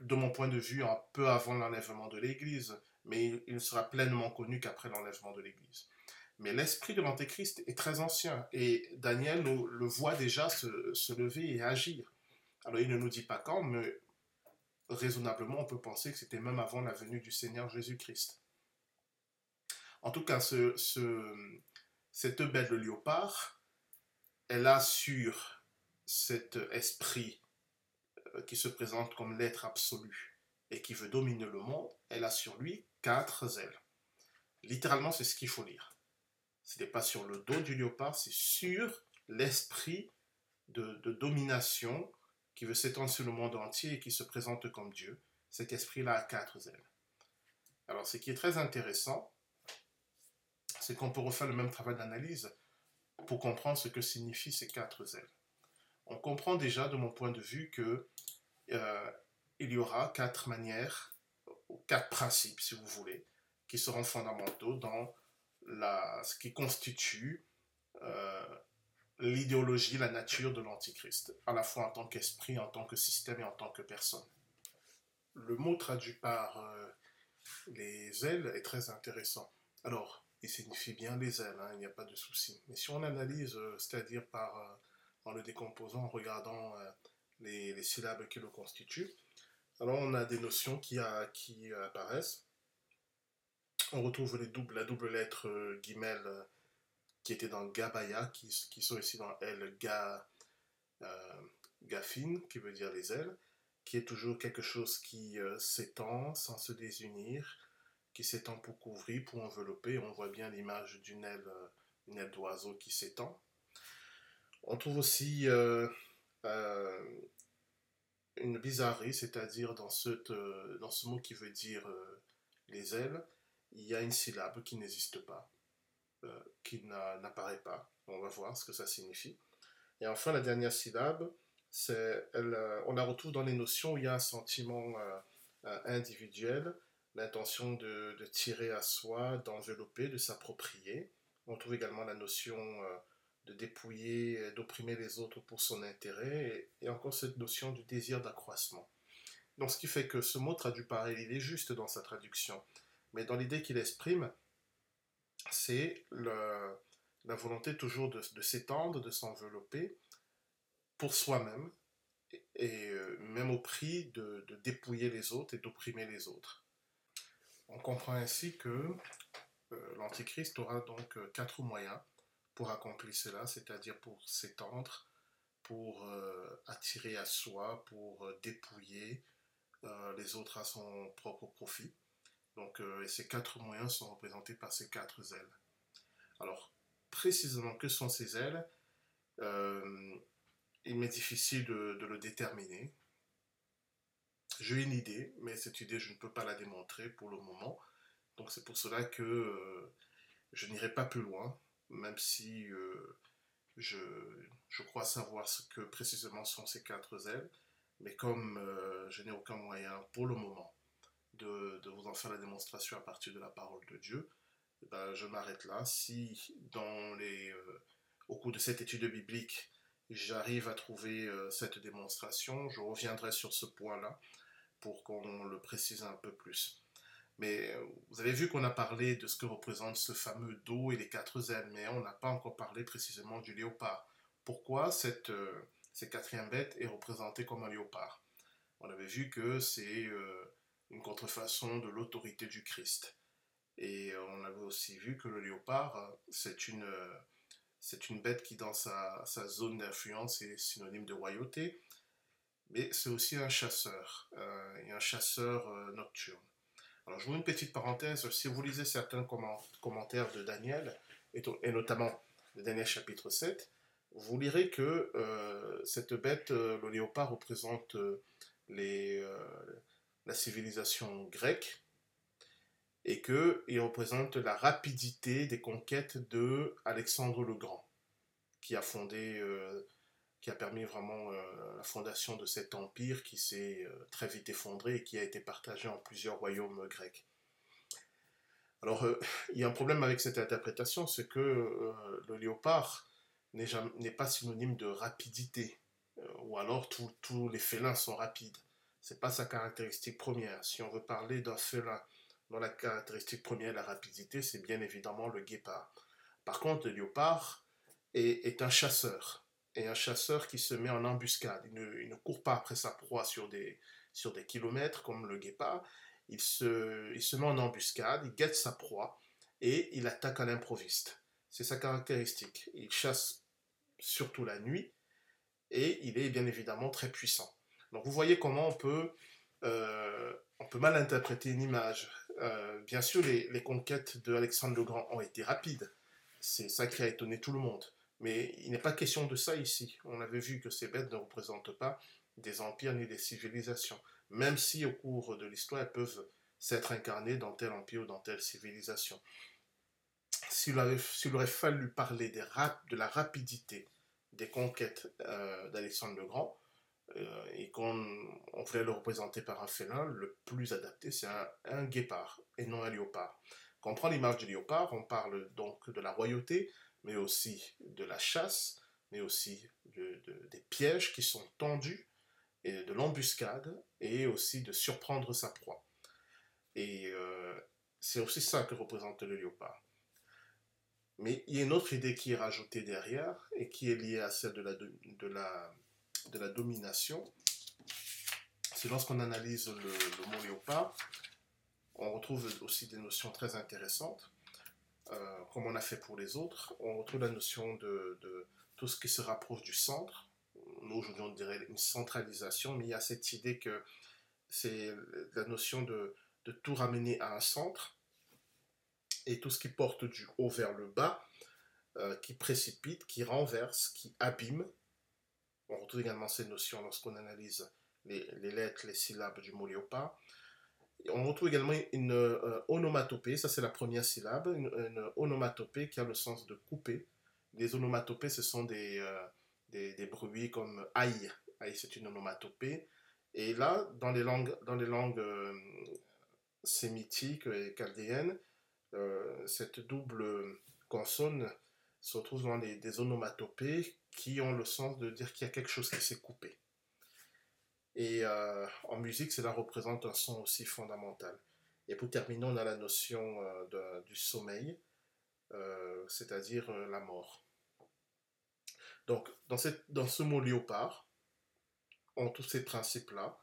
Speaker 1: de mon point de vue, un peu avant l'enlèvement de l'Église, mais il ne sera pleinement connu qu'après l'enlèvement de l'Église. Mais l'esprit de l'Antéchrist est très ancien et Daniel le, voit déjà se, lever et agir. Alors il ne nous dit pas quand, mais raisonnablement on peut penser que c'était même avant la venue du Seigneur Jésus-Christ. En tout cas, ce, cette bête de léopard, elle a sur cet esprit euh, qui se présente comme l'être absolu et qui veut dominer le monde, elle a sur lui quatre ailes. Littéralement, c'est ce qu'il faut lire. Ce n'est pas sur le dos du léopard, c'est sur l'esprit de, domination qui veut s'étendre sur le monde entier et qui se présente comme Dieu. Cet esprit-là a quatre ailes. Alors, ce qui est très intéressant, c'est qu'on peut refaire le même travail d'analyse pour comprendre ce que signifient ces quatre ailes. On comprend déjà, de mon point de vue, que euh, il y aura quatre manières, quatre principes, si vous voulez, qui seront fondamentaux dans ce qui constitue euh, l'idéologie, la nature de l'Antichrist, à la fois en tant qu'esprit, en tant que système et en tant que personne. Le mot traduit par euh, les ailes est très intéressant. Alors, il signifie bien les ailes, hein, il n'y a pas de souci. Mais si on analyse, euh, c'est-à-dire en le décomposant, en regardant les, les, syllabes qui le constituent, alors on a des notions qui, apparaissent on retrouve la double lettre euh, guimel euh, qui était dans Gabaya, qui, sont ici dans L, ga, euh, gafine, qui veut dire les ailes, qui est toujours quelque chose qui s'étend sans se désunir, qui s'étend pour couvrir, pour envelopper. On voit bien l'image d'une aile, euh, une aile d'oiseau qui s'étend. On trouve aussi euh, euh, une bizarrerie, c'est-à-dire dans, dans ce mot qui veut dire les ailes, il y a une syllabe qui n'existe pas, qui n'apparaît pas. On va voir ce que ça signifie. Et enfin, la dernière syllabe, on la retrouve dans les notions où il y a un sentiment individuel l'intention de, tirer à soi, d'envelopper, de s'approprier. On trouve également la notion euh, de dépouiller, d'opprimer les autres pour son intérêt, et, encore cette notion du désir d'accroissement. Donc ce qui fait que ce mot traduit pareil, il est juste dans sa traduction, mais dans l'idée qu'il exprime, c'est la volonté toujours de, s'étendre, de s'envelopper pour soi-même, et, euh, même au prix de dépouiller les autres et d'opprimer les autres. On comprend ainsi que euh, l'Antichrist aura donc euh, quatre moyens pour accomplir cela, c'est-à-dire pour s'étendre, pour euh, attirer à soi, pour dépouiller les autres à son propre profit. Donc ces quatre moyens sont représentés par ces quatre ailes. Alors, précisément, que sont ces ailes? Il m'est difficile de, de le déterminer. J'ai une idée, mais cette idée, je ne peux pas la démontrer pour le moment. Donc c'est pour cela que euh, je n'irai pas plus loin, même si euh, je, crois savoir ce que précisément sont ces quatre ailes. Mais comme euh, je n'ai aucun moyen pour le moment de, vous en faire la démonstration à partir de la parole de Dieu, eh ben, je m'arrête là. Si dans les, au cours de cette étude biblique, j'arrive à trouver cette démonstration, je reviendrai sur ce point-là pour qu'on le précise un peu plus. Mais euh, vous avez vu qu'on a parlé de ce que représente ce fameux dos et les quatre ailes, mais on n'a pas encore parlé précisément du léopard. Pourquoi cette, euh, cette quatrième bête est représentée comme un léopard? On avait vu que c'est euh, une contrefaçon de l'autorité du Christ. Et on avait aussi vu que le léopard, c'est une, une bête qui, dans sa, sa zone d'influence, est synonyme de royauté mais c'est aussi un chasseur, euh, un chasseur euh, nocturne. Alors, je vous une petite parenthèse, si vous lisez certains commentaires de Daniel, et, notamment de Daniel chapitre 7, vous lirez que euh, cette bête, le léopard, représente la civilisation grecque, et qu'il représente la rapidité des conquêtes de Alexandre le Grand, qui a fondé qui a permis vraiment euh, la fondation de cet empire qui s'est euh, très vite effondré et qui a été partagé en plusieurs royaumes grecs. Alors, euh, il y a un problème avec cette interprétation, c'est que le léopard n'est pas synonyme de rapidité, ou alors tous les félins sont rapides. C'est pas sa caractéristique première. Si on veut parler d'un félin dont la caractéristique première est la rapidité, c'est bien évidemment le guépard. Par contre, le léopard est un chasseur et un chasseur qui se met en embuscade. Il ne, court pas après sa proie sur des, sur des kilomètres comme le guépard. Il se, il se met en embuscade, il guette sa proie et il attaque à l'improviste. C'est sa caractéristique. Il chasse surtout la nuit et il est bien évidemment très puissant. Donc vous voyez comment on peut, euh, on peut mal interpréter une image. Euh, bien sûr, les, les conquêtes de Alexandre le Grand ont été rapides. C'est ça qui a étonné tout le monde. Mais il n'est pas question de ça ici. On avait vu que ces bêtes ne représentent pas des empires ni des civilisations, même si au cours de l'histoire elles peuvent s'être incarnées dans tel empire ou dans telle civilisation. S'il aurait, fallu parler de la rapidité des conquêtes euh, d'Alexandre le Grand, euh, et qu'on voulait le représenter par un félin, le plus adapté c'est un, un, guépard et non un léopard. Quand on prend l'image du léopard, on parle donc de la royauté, mais aussi de la chasse, mais aussi des pièges qui sont tendus, et de l'embuscade, et aussi de surprendre sa proie. Et euh, c'est aussi ça que représente le léopard. Mais il y a une autre idée qui est rajoutée derrière, et qui est liée à celle de la, domination. C'est lorsqu'on analyse le, le mot léopard, on retrouve aussi des notions très intéressantes. Euh, comme on a fait pour les autres, on retrouve la notion de, tout ce qui se rapproche du centre. Nous, aujourd'hui, on dirait une centralisation, mais il y a cette idée que c'est la notion de, tout ramener à un centre et tout ce qui porte du haut vers le bas, euh, qui précipite, qui renverse, qui abîme. On retrouve également ces notions lorsqu'on analyse les, lettres, les syllabes du mot léopard. On retrouve également une euh, onomatopée, ça c'est la première syllabe, une, onomatopée qui a le sens de couper. Les onomatopées, ce sont des, euh, des, bruits comme aïe. Aïe, c'est une onomatopée. Et là, dans les langues, dans les langues sémitiques et chaldéennes, cette double consonne se retrouve dans des onomatopées qui ont le sens de dire qu'il y a quelque chose qui s'est coupé. Et euh, en musique, cela représente un son aussi fondamental. Et pour terminer, on a la notion euh, du sommeil, euh, c'est-à-dire la mort. Donc, dans, ce mot léopard, on tous ces principes-là.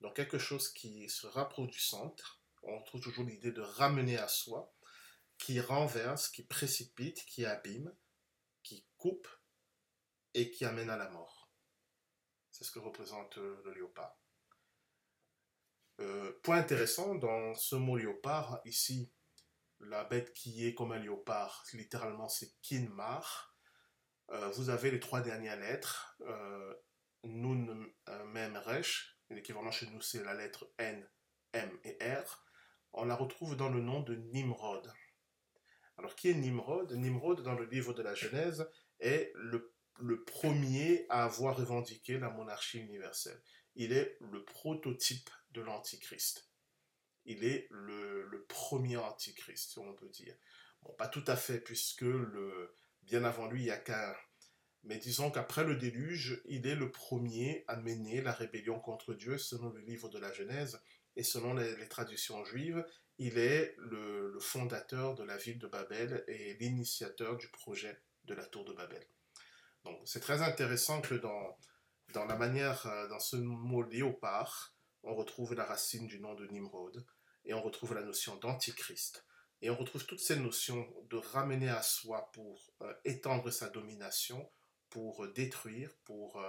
Speaker 1: Donc, quelque chose qui se rapproche du centre. On trouve toujours l'idée de ramener à soi qui renverse, qui précipite, qui abîme, qui coupe et qui amène à la mort. C'est ce que représente euh, le léopard. Euh, point intéressant, dans ce mot léopard, ici, la bête qui est comme un léopard, littéralement c'est Kinmar. Euh, vous avez les trois dernières lettres, Nun, Mem, Resh. L'équivalent chez nous c'est la lettre N, M et R. On la retrouve dans le nom de Nimrod. Alors, qui est Nimrod? Nimrod, dans le livre de la Genèse, est le, premier à avoir revendiqué la monarchie universelle. Il est le prototype de l'Antichrist. Il est le, premier Antichrist, on peut dire. Bon, pas tout à fait, puisque le, bien avant lui, il n'y a qu'un. Mais disons qu'après le déluge, il est le premier à mener la rébellion contre Dieu, selon le livre de la Genèse et selon les traditions juives il est le, fondateur de la ville de Babel et l'initiateur du projet de la tour de Babel. Donc c'est très intéressant que dans, dans la manière, euh, dans ce mot léopard, on retrouve la racine du nom de Nimrod et on retrouve la notion d'antichrist. Et on retrouve toutes ces notions de ramener à soi pour euh, étendre sa domination, pour euh, détruire, pour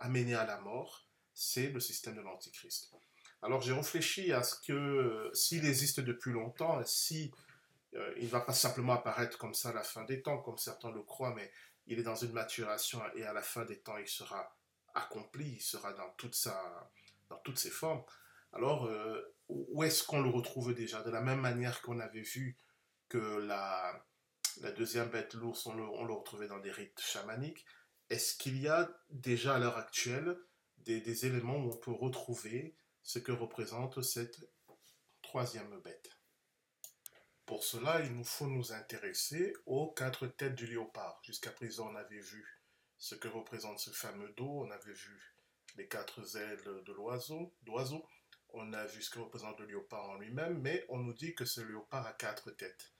Speaker 1: amener à la mort. C'est le système de l'antichrist. Alors j'ai réfléchi à ce que s'il existe depuis longtemps, si il ne va pas simplement apparaître comme ça à la fin des temps, comme certains le croient, mais il est dans une maturation et à la fin des temps, il sera accompli, il sera dans, toute sa, dans toutes ses formes. Alors, euh, où est-ce qu'on le retrouve déjà? De la même manière qu'on avait vu que la, deuxième bête, l'ours, on le retrouvait dans des rites chamaniques, est-ce qu'il y a déjà à l'heure actuelle des, des éléments où on peut retrouver ce que représente cette troisième bête? Pour cela, il nous faut nous intéresser aux quatre têtes du léopard. Jusqu'à présent, on avait vu ce que représente ce fameux dos, on avait vu les quatre ailes de l'oiseau, d'oiseau, on a vu ce que représente le léopard en lui-même, mais on nous dit que ce léopard a quatre têtes.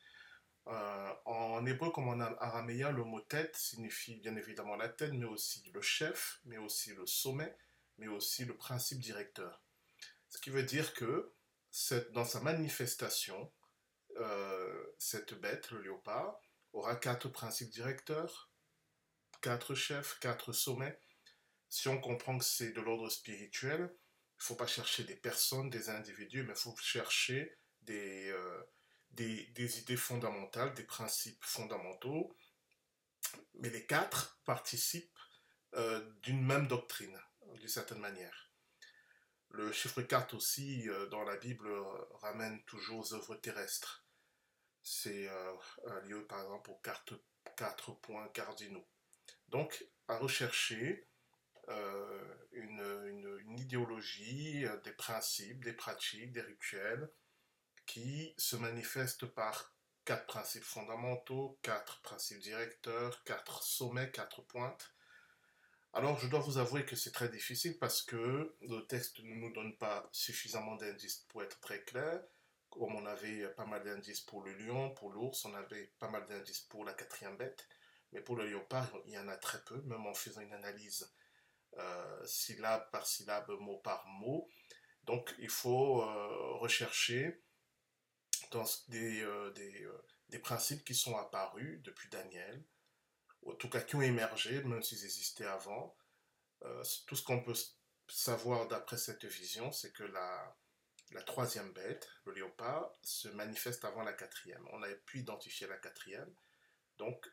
Speaker 1: Euh, en hébreu comme en araméen, le mot tête signifie bien évidemment la tête, mais aussi le chef, mais aussi le sommet, mais aussi le principe directeur. Ce qui veut dire que dans sa manifestation, euh, cette bête, le léopard, aura quatre principes directeurs, quatre chefs, quatre sommets. Si on comprend que c'est de l'ordre spirituel, il ne faut pas chercher des personnes, des individus, mais il faut chercher des, euh, idées fondamentales, des principes fondamentaux. Mais les quatre participent euh, d'une même doctrine, d'une certaine manière. Le chiffre 4 aussi, dans la Bible, ramène toujours aux œuvres terrestres. C'est euh, lieu, par exemple, aux quatre, points cardinaux. Donc, à rechercher une, une, idéologie, des principes, des pratiques, des rituels qui se manifestent par quatre principes fondamentaux, quatre principes directeurs, quatre sommets, quatre pointes, alors, je dois vous avouer que c'est très difficile parce que le texte ne nous donne pas suffisamment d'indices pour être très clair. Comme on avait pas mal d'indices pour le lion, pour l'ours, on avait pas mal d'indices pour la quatrième bête. Mais pour le léopard, il y en a très peu, même en faisant une analyse euh, syllabe par syllabe, mot par mot. Donc, il faut euh, rechercher dans des, euh, des, des principes qui sont apparus depuis Daniel, ou en tout cas qui ont émergé, même s'ils existaient avant. Tout ce qu'on peut savoir d'après cette vision, c'est que la, la troisième bête, le léopard, se manifeste avant la quatrième. On a pu identifier la quatrième. Donc,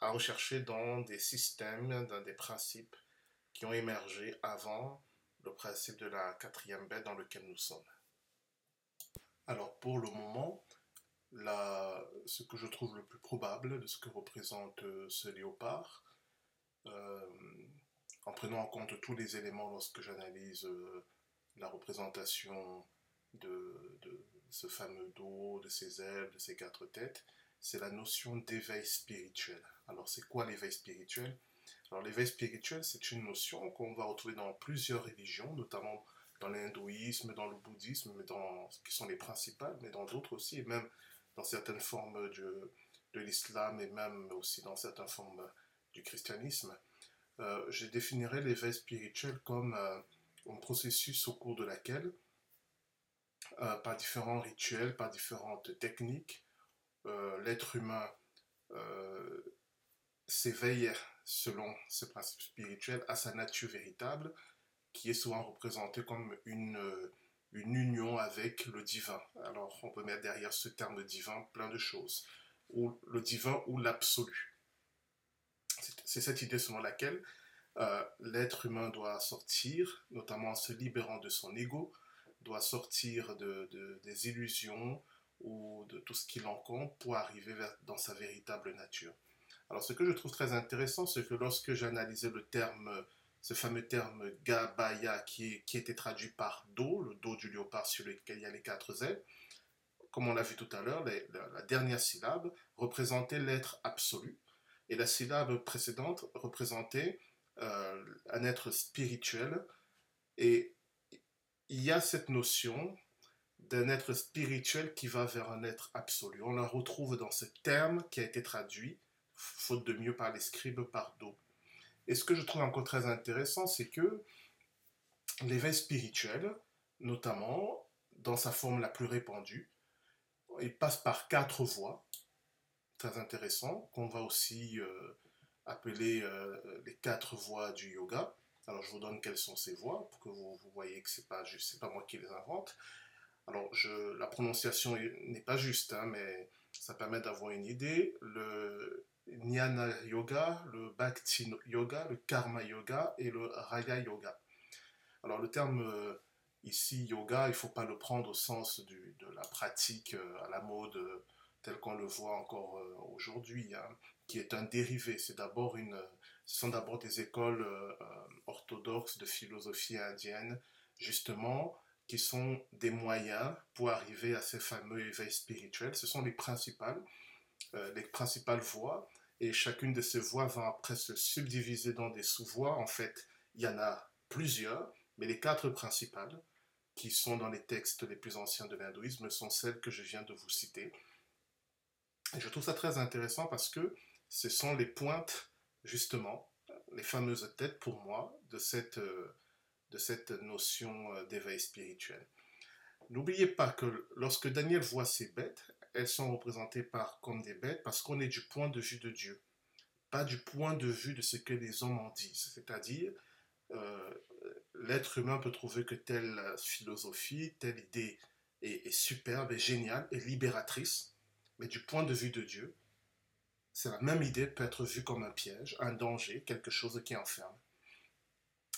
Speaker 1: à rechercher dans des systèmes, dans des principes qui ont émergé avant le principe de la quatrième bête dans lequel nous sommes. Alors pour le moment, ce que je trouve le plus probable de ce que représente euh, ce léopard, euh, en prenant en compte tous les éléments lorsque j'analyse euh, la représentation de, ce fameux dos, de ses ailes, de ses quatre têtes, c'est la notion d'éveil spirituel. Alors c'est quoi l'éveil spirituel? Alors l'éveil spirituel, c'est une notion qu'on va retrouver dans plusieurs religions, notamment dans l'hindouisme, dans le bouddhisme, qui sont les principales, mais dans d'autres aussi, et même dans certaines formes de, de l'islam et même aussi dans certaines formes du christianisme. Euh, je définirais l'éveil spirituel comme euh, un processus au cours de laquelle, euh, par différents rituels, par différentes techniques, l'être humain s'éveille selon ce principe spirituel à sa nature véritable, qui est souvent représentée comme une, une union avec le divin. Alors on peut mettre derrière ce terme divin plein de choses, ou le divin ou l'absolu. C'est cette idée selon laquelle euh, l'être humain doit sortir, notamment en se libérant de son ego, doit sortir de, des illusions ou de tout ce qui l'encombre pour arriver dans sa véritable nature. Alors ce que je trouve très intéressant, c'est que lorsque j'analysais le terme, ce fameux terme Gabaya qui, était traduit par dos, le dos du léopard sur lequel il y a les quatre ailes, comme on l'a vu tout à l'heure, la dernière syllabe représentait l'être absolu et la syllabe précédente représentait euh, un être spirituel. Et il y a cette notion d'un être spirituel qui va vers un être absolu. On la retrouve dans ce terme qui a été traduit, faute de mieux par les scribes, par Do. Et ce que je trouve encore très intéressant, c'est que l'éveil spirituel, notamment dans sa forme la plus répandue, il passe par quatre voies, très intéressant, qu'on va aussi euh, appeler euh, les quatre voies du yoga. Alors je vous donne quelles sont ces voies pour que vous, voyez que c'est pas c'est pas moi qui les invente. Alors la prononciation n'est pas juste, hein, mais ça permet d'avoir une idée. Le Jnana Yoga, le Bhakti Yoga, le Karma Yoga et le Raya Yoga. Alors le terme euh, ici yoga, il faut pas le prendre au sens de la pratique euh, à la mode tel qu'on le voit encore aujourd'hui. Hein qui est un dérivé. C'est d'abord une, ce sont d'abord des écoles euh, orthodoxes de philosophie indienne, justement, qui sont des moyens pour arriver à ces fameux éveils spirituels. Ce sont les principales, euh, les principales voies, et chacune de ces voies va après se subdiviser dans des sous-voies. En fait, il y en a plusieurs, mais les quatre principales, qui sont dans les textes les plus anciens de l'hindouisme, sont celles que je viens de vous citer. Et je trouve ça très intéressant parce que ce sont les pointes, justement, les fameuses têtes pour moi de cette, euh, de cette notion euh, d'éveil spirituel. N'oubliez pas que lorsque Daniel voit ces bêtes, elles sont représentées par, comme des bêtes parce qu'on est du point de vue de Dieu, pas du point de vue de ce que les hommes en disent. C'est-à-dire, euh, l'être humain peut trouver que telle philosophie, telle idée est, est superbe, est géniale, est libératrice, mais du point de vue de Dieu, la même idée peut être vue comme un piège, un danger, quelque chose qui enferme.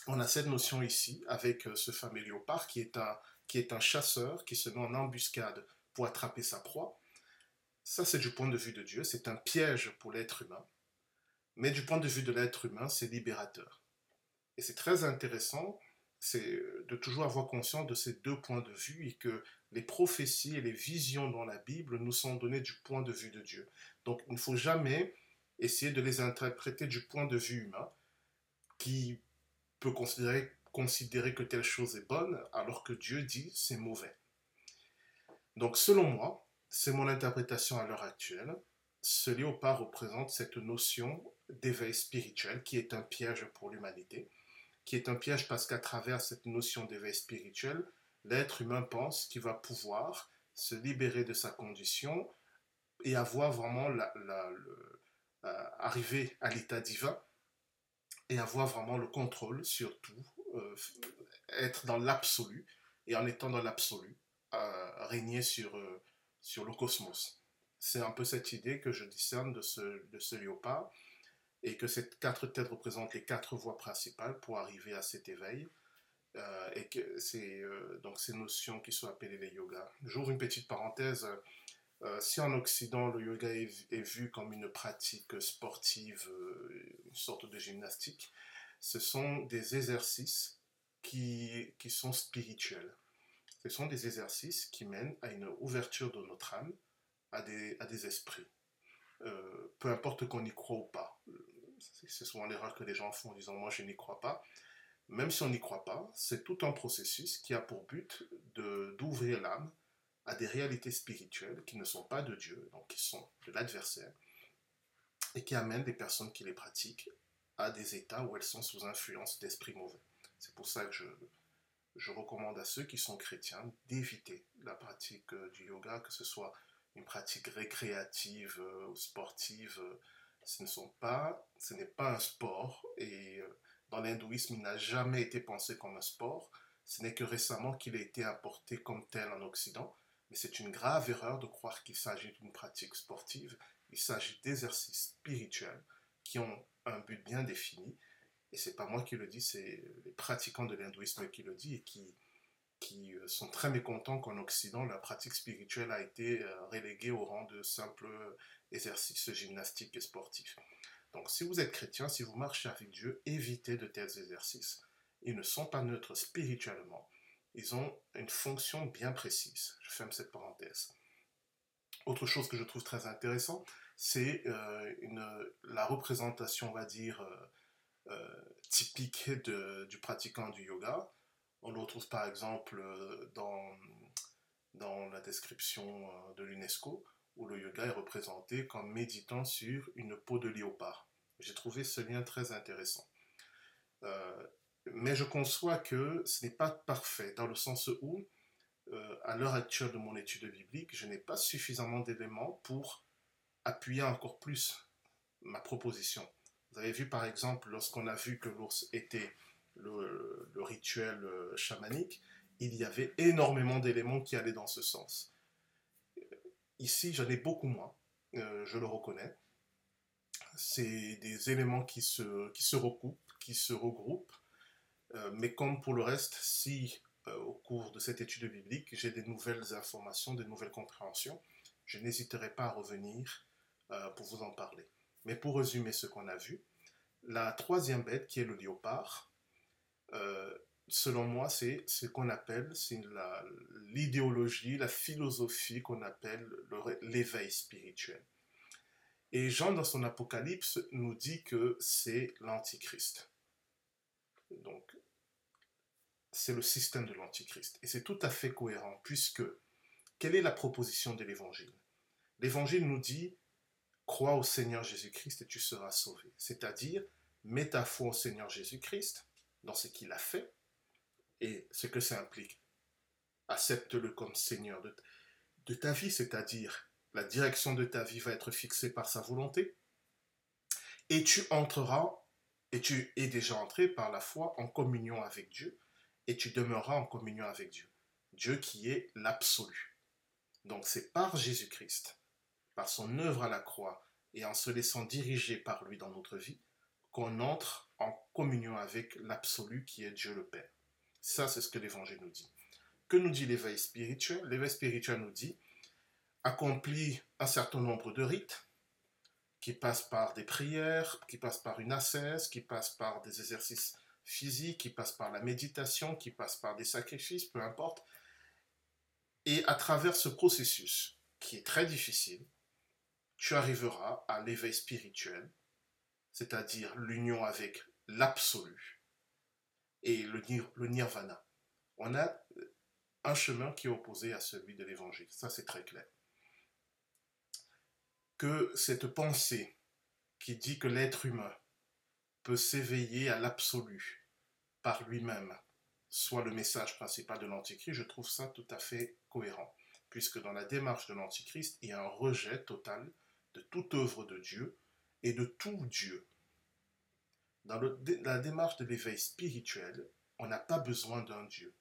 Speaker 1: On a cette notion ici avec euh, ce fameux léopard qui est un, qui est un chasseur qui se met en embuscade pour attraper sa proie. Ça, c'est du point de vue de Dieu, c'est un piège pour l'être humain. Mais du point de vue de l'être humain, c'est libérateur. Et c'est très intéressant c'est de toujours avoir conscience de ces deux points de vue et que les prophéties et les visions dans la Bible nous sont données du point de vue de Dieu. Donc il ne faut jamais essayer de les interpréter du point de vue humain qui peut considérer, que telle chose est bonne alors que Dieu dit c'est mauvais. Donc selon moi, c'est mon interprétation à l'heure actuelle, ce léopard représente cette notion d'éveil spirituel qui est un piège pour l'humanité qui est un piège parce qu'à travers cette notion d'éveil spirituel, l'être humain pense qu'il va pouvoir se libérer de sa condition et avoir vraiment la, euh, à l'état divin et avoir vraiment le contrôle sur tout, euh, être dans l'absolu et en étant dans l'absolu, à régner sur, euh, sur le cosmos. C'est un peu cette idée que je discerne de ce, de ce léopard, et que ces quatre têtes représentent les quatre voies principales pour arriver à cet éveil. Euh, et que c'est euh, donc ces notions qui sont appelées les yogas. J'ouvre une petite parenthèse. Si en Occident le yoga est, vu comme une pratique sportive, une sorte de gymnastique, ce sont des exercices qui, qui sont spirituels. Ce sont des exercices qui mènent à une ouverture de notre âme à des, à des esprits. Euh, peu importe qu'on y croit ou pas. C'est souvent l'erreur que les gens font en disant moi je n'y crois pas. Même si on n'y croit pas, c'est tout un processus qui a pour but d'ouvrir l'âme à des réalités spirituelles qui ne sont pas de Dieu, donc qui sont de l'adversaire, et qui amènent des personnes qui les pratiquent à des états où elles sont sous influence d'esprits mauvais. C'est pour ça que je, je recommande à ceux qui sont chrétiens d'éviter la pratique euh, du yoga, que ce soit une pratique récréative euh, ou sportive. Ce ne pas, ce n'est pas un sport et euh, dans l'hindouisme, il n'a jamais été pensé comme un sport. Ce n'est que récemment qu'il a été importé comme tel en Occident. Mais c'est une grave erreur de croire qu'il s'agit d'une pratique sportive. Il s'agit d'exercices spirituels qui ont un but bien défini et c'est pas moi qui le dis, c'est les pratiquants de l'hindouisme qui le disent et qui, qui euh, sont très mécontents qu'en Occident, la pratique spirituelle a été euh, reléguée au rang de simple exercice gymnastique et sportif. Donc si vous êtes chrétien, si vous marchez avec Dieu, évitez de tels exercices. Ils ne sont pas neutres spirituellement. Ils ont une fonction bien précise. Je ferme cette parenthèse. Autre chose que je trouve très intéressant, c'est euh, la représentation, on va dire, euh, typique de, du pratiquant du yoga. On le retrouve par exemple euh, dans, la description euh, de l'UNESCO, où le yoga est représenté comme méditant sur une peau de léopard. J'ai trouvé ce lien très intéressant. Mais je conçois que ce n'est pas parfait, dans le sens où, à l'heure actuelle de mon étude biblique, je n'ai pas suffisamment d'éléments pour appuyer encore plus ma proposition. Vous avez vu par exemple, lorsqu'on a vu que l'ours était le, rituel euh, chamanique, il y avait énormément d'éléments qui allaient dans ce sens. Ici, j'en ai beaucoup moins, euh, je le reconnais. C'est des éléments qui se, qui se recoupent, qui se regroupent. Euh, mais comme pour le reste, si au cours de cette étude biblique, j'ai des nouvelles informations, des nouvelles compréhensions, je n'hésiterai pas à revenir pour vous en parler. Mais pour résumer ce qu'on a vu, la troisième bête, qui est le léopard, euh, selon moi, c'est ce qu'on appelle, l'idéologie, la, philosophie qu'on appelle l'éveil spirituel. Et Jean, dans son Apocalypse, nous dit que c'est l'Antichrist. Donc, c'est le système de l'Antichrist. Et c'est tout à fait cohérent, puisque quelle est la proposition de l'Évangile? L'Évangile nous dit crois au Seigneur Jésus-Christ et tu seras sauvé. C'est-à-dire, mets ta foi au Seigneur Jésus-Christ dans ce qu'il a fait et ce que ça implique. Accepte-le comme Seigneur de, de ta vie, c'est-à-dire la direction de ta vie va être fixée par sa volonté et tu entreras, et tu es déjà entré par la foi en communion avec Dieu et tu demeureras en communion avec Dieu. Dieu qui est l'absolu. Donc c'est par Jésus-Christ par son œuvre à la croix et en se laissant diriger par lui dans notre vie, qu'on entre en communion avec l'absolu qui est Dieu le Père. Ça, c'est ce que l'Évangile nous dit. Que nous dit l'éveil spirituel? L'éveil spirituel nous dit accomplis un certain nombre de rites qui passent par des prières, qui passent par une ascèse, qui passent par des exercices physiques, qui passent par la méditation, qui passent par des sacrifices, peu importe. Et à travers ce processus, qui est très difficile, tu arriveras à l'éveil spirituel, c'est-à-dire l'union avec l'absolu et le, le nirvana. On a un chemin qui est opposé à celui de l'évangile, ça c'est très clair. Que cette pensée qui dit que l'être humain s'éveiller à l'absolu par lui-même soit le message principal de l'Antichrist, je trouve ça tout à fait cohérent, puisque dans la démarche de l'Antichrist, il y a un rejet total de toute œuvre de Dieu et de tout Dieu. Dans la démarche de l'éveil spirituel, on n'a pas besoin d'un Dieu.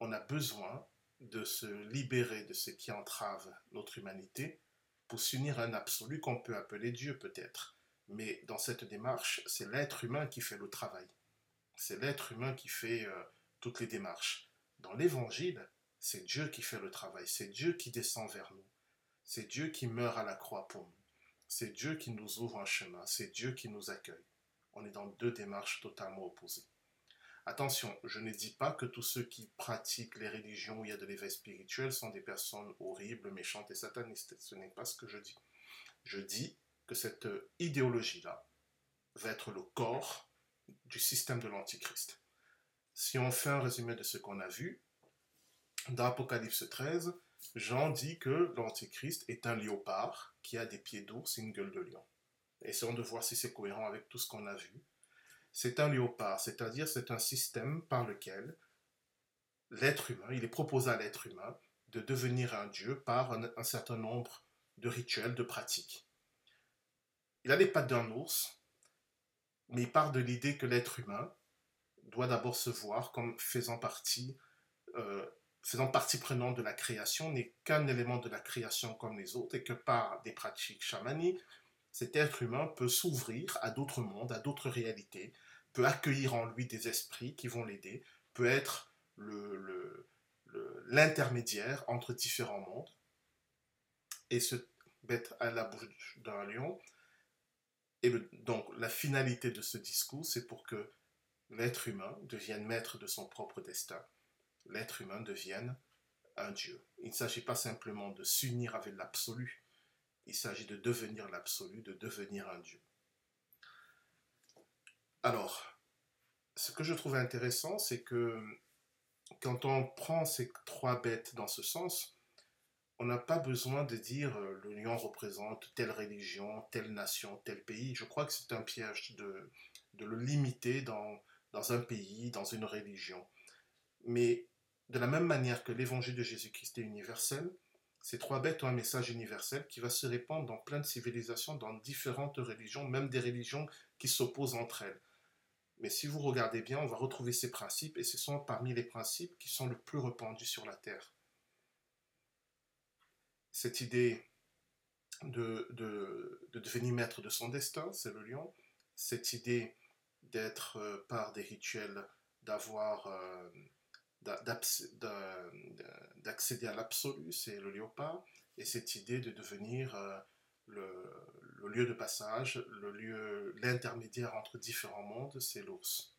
Speaker 1: on a besoin de se libérer de ce qui entrave notre humanité pour s'unir à un absolu qu'on peut appeler Dieu peut-être. Mais dans cette démarche, c'est l'être humain qui fait le travail. C'est l'être humain qui fait euh, toutes les démarches. Dans l'évangile, c'est Dieu qui fait le travail, c'est Dieu qui descend vers nous, c'est Dieu qui meurt à la croix pour nous, c'est Dieu qui nous ouvre un chemin, c'est Dieu qui nous accueille. On est dans deux démarches totalement opposées. Attention, je ne dis pas que tous ceux qui pratiquent les religions où il y a de l'éveil spirituel sont des personnes horribles, méchantes et satanistes. Ce n'est pas ce que je dis. Je dis que cette idéologie-là va être le corps du système de l'Antichrist. Si on fait un résumé de ce qu'on a vu, dans Apocalypse 13, Jean dit que l'Antichrist est un léopard qui a des pieds d'ours et une gueule de lion. Essayons de voir si c'est cohérent avec tout ce qu'on a vu c'est un léopard, c'est-à-dire c'est un système par lequel l'être humain, il est proposé à l'être humain de devenir un dieu par un, certain nombre de rituels, de pratiques. Il a les pattes d'un ours, mais il part de l'idée que l'être humain doit d'abord se voir comme faisant partie, euh, faisant partie prenante de la création, n'est qu'un élément de la création comme les autres, et que par des pratiques chamaniques, cet être humain peut s'ouvrir à d'autres mondes, à d'autres réalités, peut accueillir en lui des esprits qui vont l'aider, peut être l'intermédiaire entre différents mondes, et se mettre à la bouche d'un lion. Et donc la finalité de ce discours, c'est pour que l'être humain devienne maître de son propre destin. L'être humain devienne un Dieu. Il ne s'agit pas simplement de s'unir avec l'absolu, il s'agit de devenir l'absolu, de devenir un Dieu. Alors, ce que je trouve intéressant, c'est que quand on prend ces trois bêtes dans ce sens, on n'a pas besoin de dire euh, le lion représente telle religion, telle nation, tel pays. Je crois que c'est un piège de, de le limiter dans, dans un pays, dans une religion. Mais de la même manière que l'évangile de Jésus-Christ est universel, ces trois bêtes ont un message universel qui va se répandre dans plein de civilisations, dans différentes religions, même des religions qui s'opposent entre elles. Mais si vous regardez bien, on va retrouver ces principes, et ce sont parmi les principes qui sont le plus répandus sur la Terre. Cette idée de, de, devenir maître de son destin, c'est le lion. Cette idée d'être euh, par des rituels, d'avoir... Euh, d'accéder à l'absolu, c'est le léopard, et cette idée de devenir euh, le, lieu de passage, le lieu, l'intermédiaire entre différents mondes, c'est l'ours.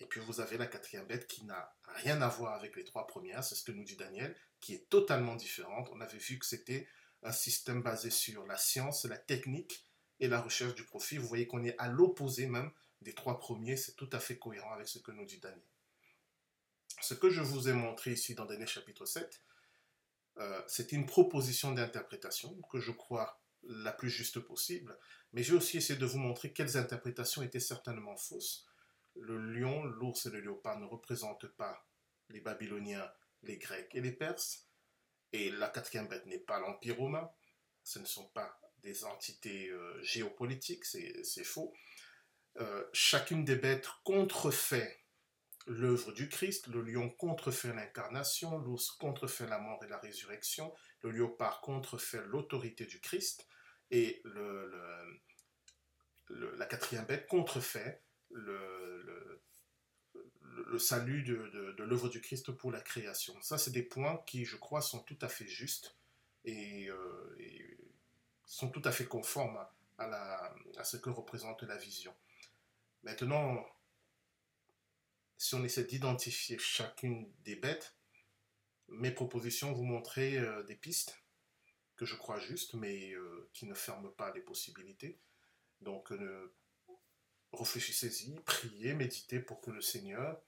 Speaker 1: Et puis vous avez la quatrième bête qui n'a rien à voir avec les trois premières, c'est ce que nous dit Daniel, qui est totalement différente. On avait vu que c'était un système basé sur la science, la technique et la recherche du profit. Vous voyez qu'on est à l'opposé même des trois premiers, c'est tout à fait cohérent avec ce que nous dit Daniel. Ce que je vous ai montré ici dans Daniel chapitre 7, euh, c'est une proposition d'interprétation que je crois la plus juste possible, mais j'ai aussi essayé de vous montrer quelles interprétations étaient certainement fausses. Le lion, l'ours et le léopard ne représentent pas les Babyloniens, les Grecs et les Perses, et la quatrième bête n'est pas l'Empire romain, ce ne sont pas des entités euh, géopolitiques, c'est faux. Euh, chacune des bêtes contrefait l'œuvre du Christ, le lion contrefait l'incarnation, l'ours contrefait la mort et la résurrection, le léopard contrefait l'autorité du Christ, et la quatrième bête contrefait le, salut de, l'œuvre du Christ pour la création. Ça, c'est des points qui, je crois, sont tout à fait justes et, euh, sont tout à fait conformes à ce que représente la vision. Maintenant, si on essaie d'identifier chacune des bêtes, mes propositions vous montrer euh, des pistes que je crois justes, mais euh, qui ne ferment pas les possibilités. Donc, réfléchissez-y, priez, méditez pour que le Seigneur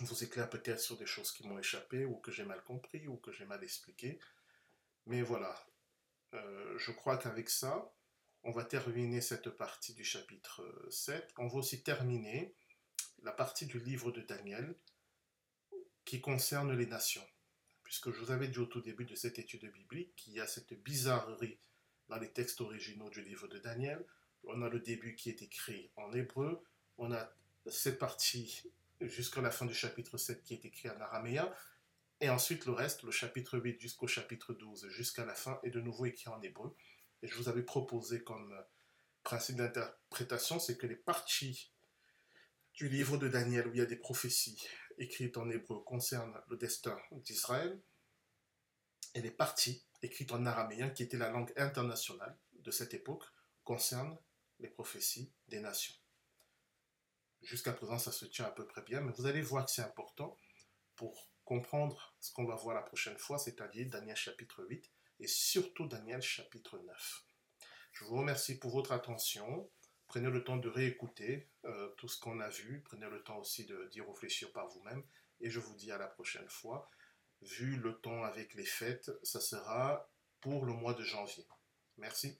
Speaker 1: vous éclaire peut-être sur des choses qui m'ont échappé, ou que j'ai mal compris, ou que j'ai mal expliqué. Mais voilà, je crois qu'avec ça, on va terminer cette partie du chapitre 7. On va aussi terminer la partie du livre de Daniel qui concerne les nations. Puisque je vous avais dit au tout début de cette étude biblique qu'il y a cette bizarrerie dans les textes originaux du livre de Daniel. On a le début qui est écrit en hébreu, on a cette partie jusqu'à la fin du chapitre 7 qui est écrit en araméen. Et ensuite, le reste, le chapitre 8 jusqu'au chapitre 12, jusqu'à la fin, est de nouveau écrit en hébreu. Et je vous avais proposé comme principe d'interprétation, c'est que les parties du livre de Daniel où il y a des prophéties écrites en hébreu concernent le destin d'Israël, et les parties écrites en araméen, qui était la langue internationale de cette époque, concernent les prophéties des nations. Jusqu'à présent, ça se tient à peu près bien, mais vous allez voir que c'est important pour comprendre ce qu'on va voir la prochaine fois, c'est-à-dire Daniel chapitre 8 et surtout Daniel chapitre 9. Je vous remercie pour votre attention. Prenez le temps de réécouter euh, tout ce qu'on a vu. Prenez le temps aussi d'y réfléchir par vous-même. Et je vous dis à la prochaine fois. Vu le temps avec les fêtes, ça sera pour le mois de janvier. Merci.